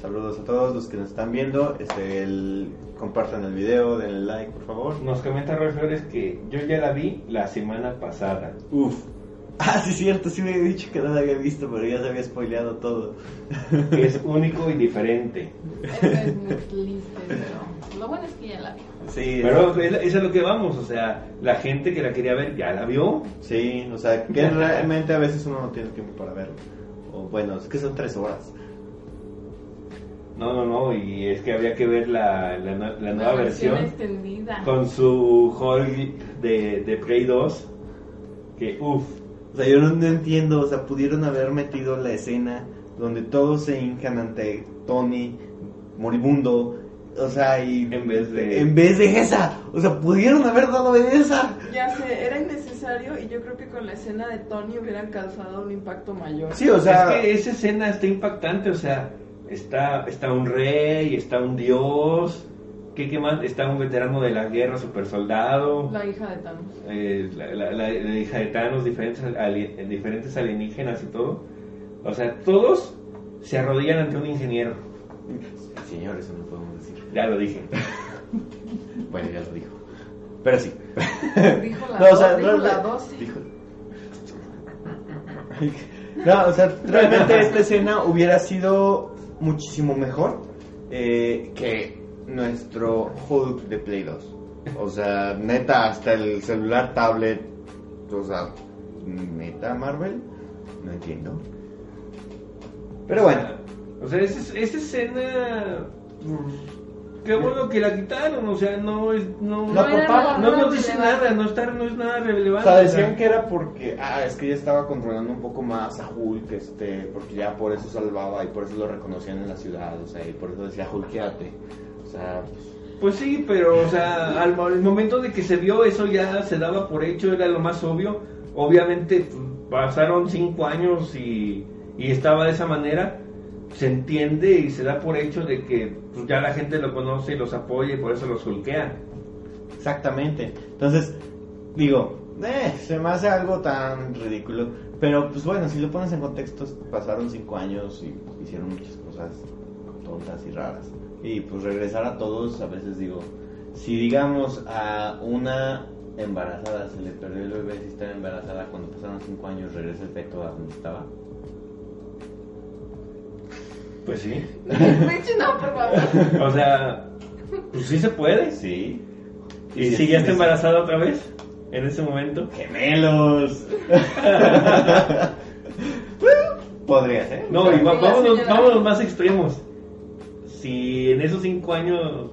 Saludos a todos los que nos están viendo. Este, el, compartan el video, denle like, por favor. Nos comenta Roy Flores que yo ya la vi la semana pasada. Uf. Ah, sí, cierto, sí me había dicho que no la había visto, pero ya se había spoileado todo. Es único y diferente. Eso es muy triste, pero lo bueno es que ya la vi. Sí, Pero es es a lo que vamos, o sea, la gente que la quería ver ya la vio. sí, o sea, que realmente a veces uno no tiene tiempo para verlo. O bueno, es que son tres horas. No, no, no, y es que había que ver la, la, nue- la nueva versión extendida. con su Hulk de, de Play 2. Que uff, O sea, yo no, no entiendo, o sea, pudieron haber metido la escena donde todos se hincan ante Tony moribundo, o sea, y en vez de. en vez de esa, o sea, pudieron haber dado esa. Ya sé, era innecesario y yo creo que con la escena de Tony hubieran causado un impacto mayor. Sí, o sea, es que esa escena está impactante, o sea, está, está un rey, está un dios, ¿qué, qué más? Está un veterano de la guerra, super soldado, La hija de Thanos. eh, la, la- la- la hija de Thanos, diferentes, diferentes alienígenas y todo. O sea, todos se arrodillan ante un ingeniero. Señor, eso no podemos. Ya lo dije. Bueno, ya lo dijo. Pero sí. Dijo la, No, o sea, do- dijo realmente- la 12. dijo- No, o sea, realmente esta escena hubiera sido muchísimo mejor eh, que nuestro Hulk de Play 2. O sea, neta, hasta el celular, tablet, o sea, neta Marvel, no entiendo. Pero bueno, O sea, esa, esa escena. Pues, Qué bueno que la quitaron, o sea, no es. No, No no, no nos dice nada, no, está, no es nada o relevante. sea, o decían sea. que era porque, ah, es que ya estaba controlando un poco más a Hulk, este, porque ya por eso salvaba y por eso lo reconocían en la ciudad, o sea, y por eso decía Hulkeate. O sea, Pues sí, pero, o sea, al, al momento de que se vio eso ya se daba por hecho, era lo más obvio. Obviamente pues, pasaron cinco años y, y estaba de esa manera. Se entiende y se da por hecho de que pues, ya la gente lo conoce y los apoya y por eso los hulquea. Exactamente. Entonces, digo, eh, se me hace algo tan ridículo. Pero, pues bueno, si lo pones en contexto, pasaron cinco años y hicieron muchas cosas tontas y raras. Y pues regresar a todos, a veces digo, si digamos a una embarazada se le perdió el bebé, si estaba embarazada, cuando pasaron cinco años regresa el feto a donde estaba. Pues sí. No, por favor. O sea, pues sí se puede. Sí. ¿Y si ya está embarazada otra vez? En ese momento. ¡Gemelos! Podría ser. No, y vámonos, vámonos más extremos. Si en esos cinco años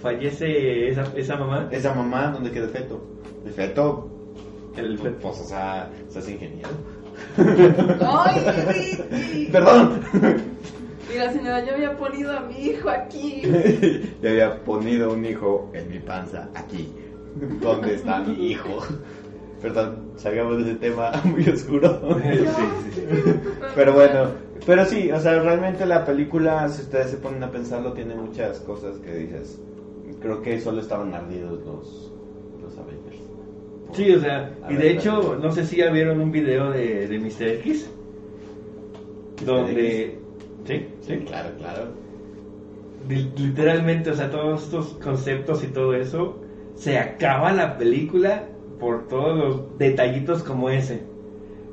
fallece esa, esa mamá, Esa mamá, ¿dónde queda el feto? El feto, el pues, feto. pues, o sea, se hace ingeniero. Ay, Richie. Perdón. Mira, señora, yo había ponido a mi hijo aquí. Le había ponido un hijo en mi panza, aquí. ¿Dónde está mi hijo? Perdón, salgamos de ese tema muy oscuro. Sí, sí. Pero bueno, pero sí, o sea, realmente la película, si ustedes se ponen a pensarlo, tiene muchas cosas que dices. Creo que solo estaban ardidos los, los Avengers. Sí, o sea, A y de hecho, no sé si ya vieron un video de, de Mr. X. Donde. Sí, Sí, claro, claro. Li- Literalmente, o sea, todos estos conceptos y todo eso, se acaba la película por todos los detallitos como ese.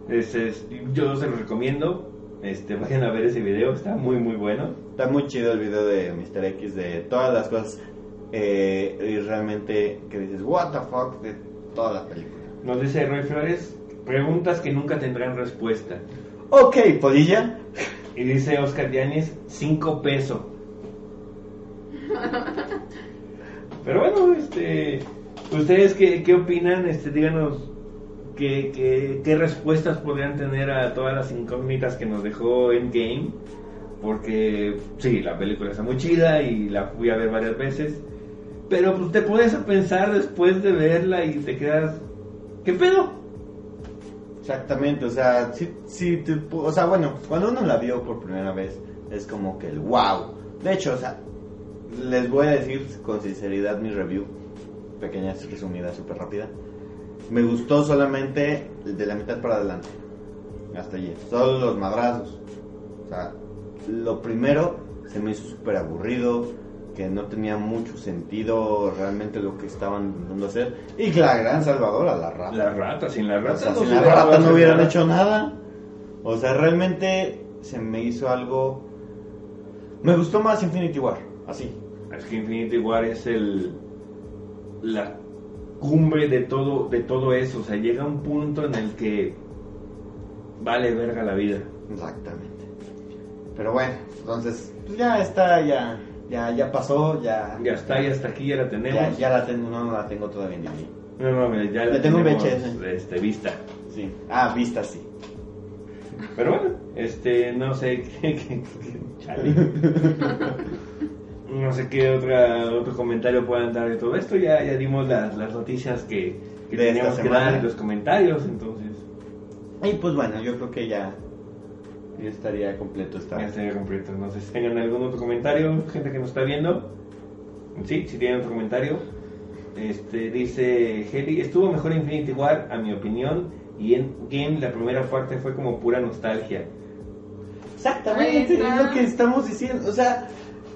Es- es- yo se los recomiendo. Este, vayan a ver ese video, está muy, muy bueno. Está muy chido el video de Mr. X de todas las cosas eh, y realmente que dices, what the fuck de toda la película. Nos dice Roy Flores, preguntas que nunca tendrán respuesta. Ok, polilla. Y dice Oscar Yáñez, 5 pesos. Pero bueno, este, ¿ustedes qué, qué opinan? Este, díganos qué, qué, qué respuestas podrían tener a todas las incógnitas que nos dejó Endgame. Porque sí, la película está muy chida y la fui a ver varias veces. Pero pues te pones a pensar después de verla y te quedas, ¿qué pedo? Exactamente, o sea, sí, sí, te o sea, bueno, cuando uno la vio por primera vez es como que el wow. De hecho, o sea, les voy a decir con sinceridad mi review, pequeña, resumida, súper rápida. Me gustó solamente de la mitad para adelante, hasta allí, solo los madrazos. O sea, lo primero se me hizo súper aburrido, que no tenía mucho sentido realmente lo que estaban intentando hacer. Y que la gran salvadora, la rata. La rata, sin la rata, O sea, no si se la rata no hubieran hecho nada. O sea, realmente se me hizo algo. Me gustó más Infinity War, así. Es que Infinity War es el la cumbre de todo de todo eso, o sea, llega un punto en el que vale verga la vida. Exactamente. Pero bueno, entonces, pues ya está, ya, ya, ya pasó, ya. Ya está, ya está aquí, ya la tenemos. Ya, ya la tengo, no, no la tengo todavía en DVD. No, no, mira, ya la Le tengo tenemos, VHS. este, vista. Sí. Ah, vista, sí. Pero bueno, este, no sé qué, chale. No sé qué otra, otro comentario puedan dar de todo esto. Ya, ya dimos las, las noticias que, que teníamos que dar en los comentarios, entonces. Y pues bueno, yo creo que ya. Ya estaría completo esta. Ya estaría completo. No sé si tengan algún otro comentario, gente que nos está viendo. Sí, si tienen otro comentario. Este, dice Heli, estuvo mejor Infinity War, a mi opinión, y en Game la primera parte fue como pura nostalgia. Exactamente, es lo que estamos diciendo. O sea,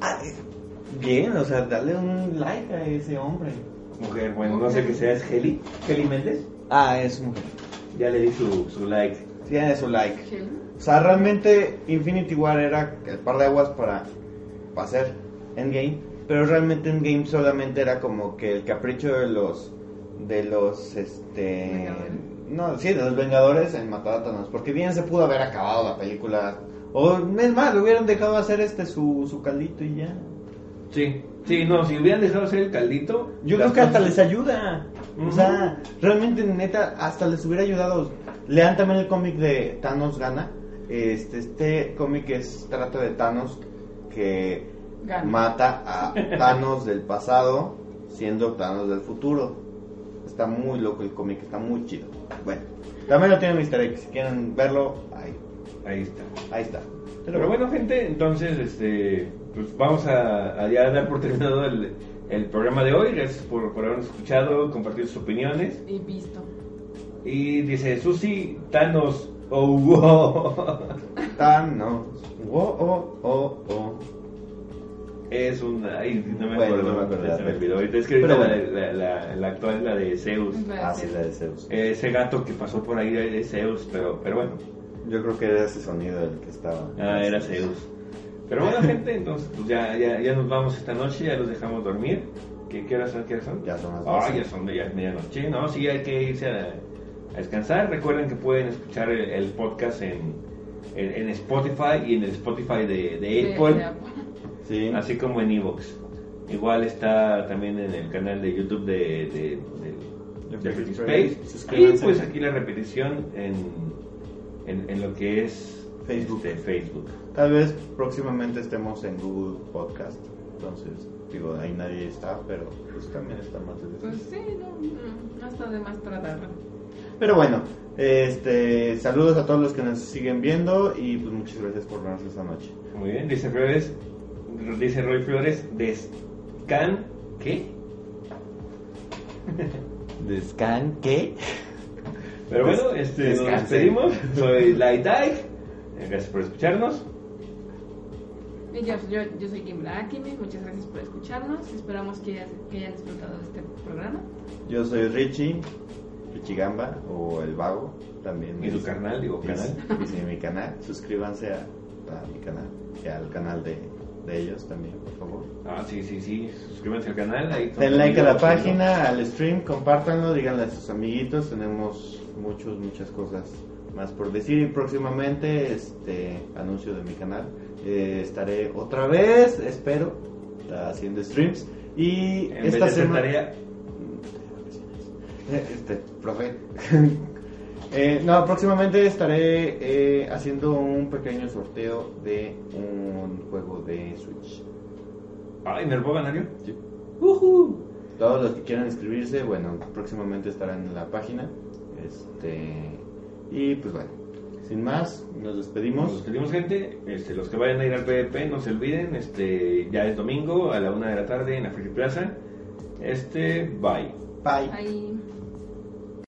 ah, bien, o sea, dale un like a ese hombre. Mujer, bueno, no sé qué sea, es Heli. Heli Méndez. Ah, es mujer. Ya le di su, su like. Tiene su like. Gel. O sea, realmente Infinity War era el par de aguas para, para hacer Endgame, pero realmente Endgame solamente era como que el capricho de los de los este Vengadores. no, sí, de los Vengadores en matar a Thanos, porque bien se pudo haber acabado la película o es más, le hubieran dejado hacer este su, su caldito y ya. Sí, sí, no, si hubieran dejado hacer el caldito. Yo creo que hasta les ayuda. O sea, realmente, neta, hasta les hubiera ayudado. Lean también el cómic de Thanos Gana. Este, este cómic es, trata de Thanos que Gana. mata a Thanos del pasado siendo Thanos del futuro. Está muy loco el cómic, está muy chido. Bueno, también lo tiene Mr. X. Si quieren verlo, ahí, Ahí está. ahí está. Pero bueno, gente, entonces, este, pues vamos a, a ya dar por terminado el, el programa de hoy. Gracias por, por habernos escuchado, compartir sus opiniones. Y visto. Y dice Susi Thanos, oh, wow. Thanos. Oh, oh, oh, oh. Es un. Ay, no me Bueno, acuerdo. no me acuerdo. se me olvidó. Ahorita es que ahorita Pero la, bueno. la, la- la actual es la de Zeus. Ah, sí, la de Zeus. Ese gato que pasó por ahí de Zeus, pero, pero bueno. Yo creo que era ese sonido el que estaba. Ah, era Zeus. Pero bueno, gente, entonces pues ya, ya, ya nos vamos esta noche, ya los dejamos dormir. ¿Qué, qué horas son? ¿Qué horas son? Ya son las Ah, 12. ya son de ya es medianoche. No, sí, hay que irse a, a descansar. Recuerden que pueden escuchar el, el podcast en, en, en Spotify y en el Spotify de, de Apple, de Apple. Sí. así como en Evox. Igual está también en el canal de YouTube de, de, de, de Free Space. Y pues aquí la repetición en, en, en lo que es Facebook. este, Facebook. Tal vez próximamente estemos en Google Podcast. Entonces, digo, ahí nadie está, pero pues también está más de Pues sí, no, no, no está de más tratarlo. Pero bueno, este, saludos a todos los que nos siguen viendo y pues muchas gracias por vernos esta noche. Muy bien, dice Flores, dice Roy Flores, descan, ¿qué? ¿Descan qué? Pero bueno, Des- este, nos despedimos. Soy Light Dive. Gracias por escucharnos. Yo, yo, yo soy Kim Akimi, muchas gracias por escucharnos. Esperamos que, que hayan disfrutado de este programa. Yo soy Richie, Richie Gamba o El Vago, también. Y es- canal, digo, canal. es mi canal. Suscríbanse a, a mi canal y al canal de, de ellos también, por favor. Ah, sí, sí, sí. Suscríbanse al canal. Ahí Den like a la página, al stream, compártanlo, díganle a sus amiguitos, tenemos muchos, muchas cosas más por decir y próximamente este anuncio de mi canal. Eh, estaré otra vez, espero, haciendo streams y En esta semana... Este, profe. Eh, no, próximamente estaré eh, haciendo un pequeño sorteo de un juego de Switch. Ay, ¿me lo puedo ganar yo? Sí. Todos los que quieran inscribirse, bueno, próximamente estarán en la página. Este y pues bueno, sin más, nos Nos despedimos. despedimos, gente. Este, los que vayan a ir al PvP, no se olviden. Este, ya es domingo a la una de la tarde en la Free Plaza. Este, bye. Bye.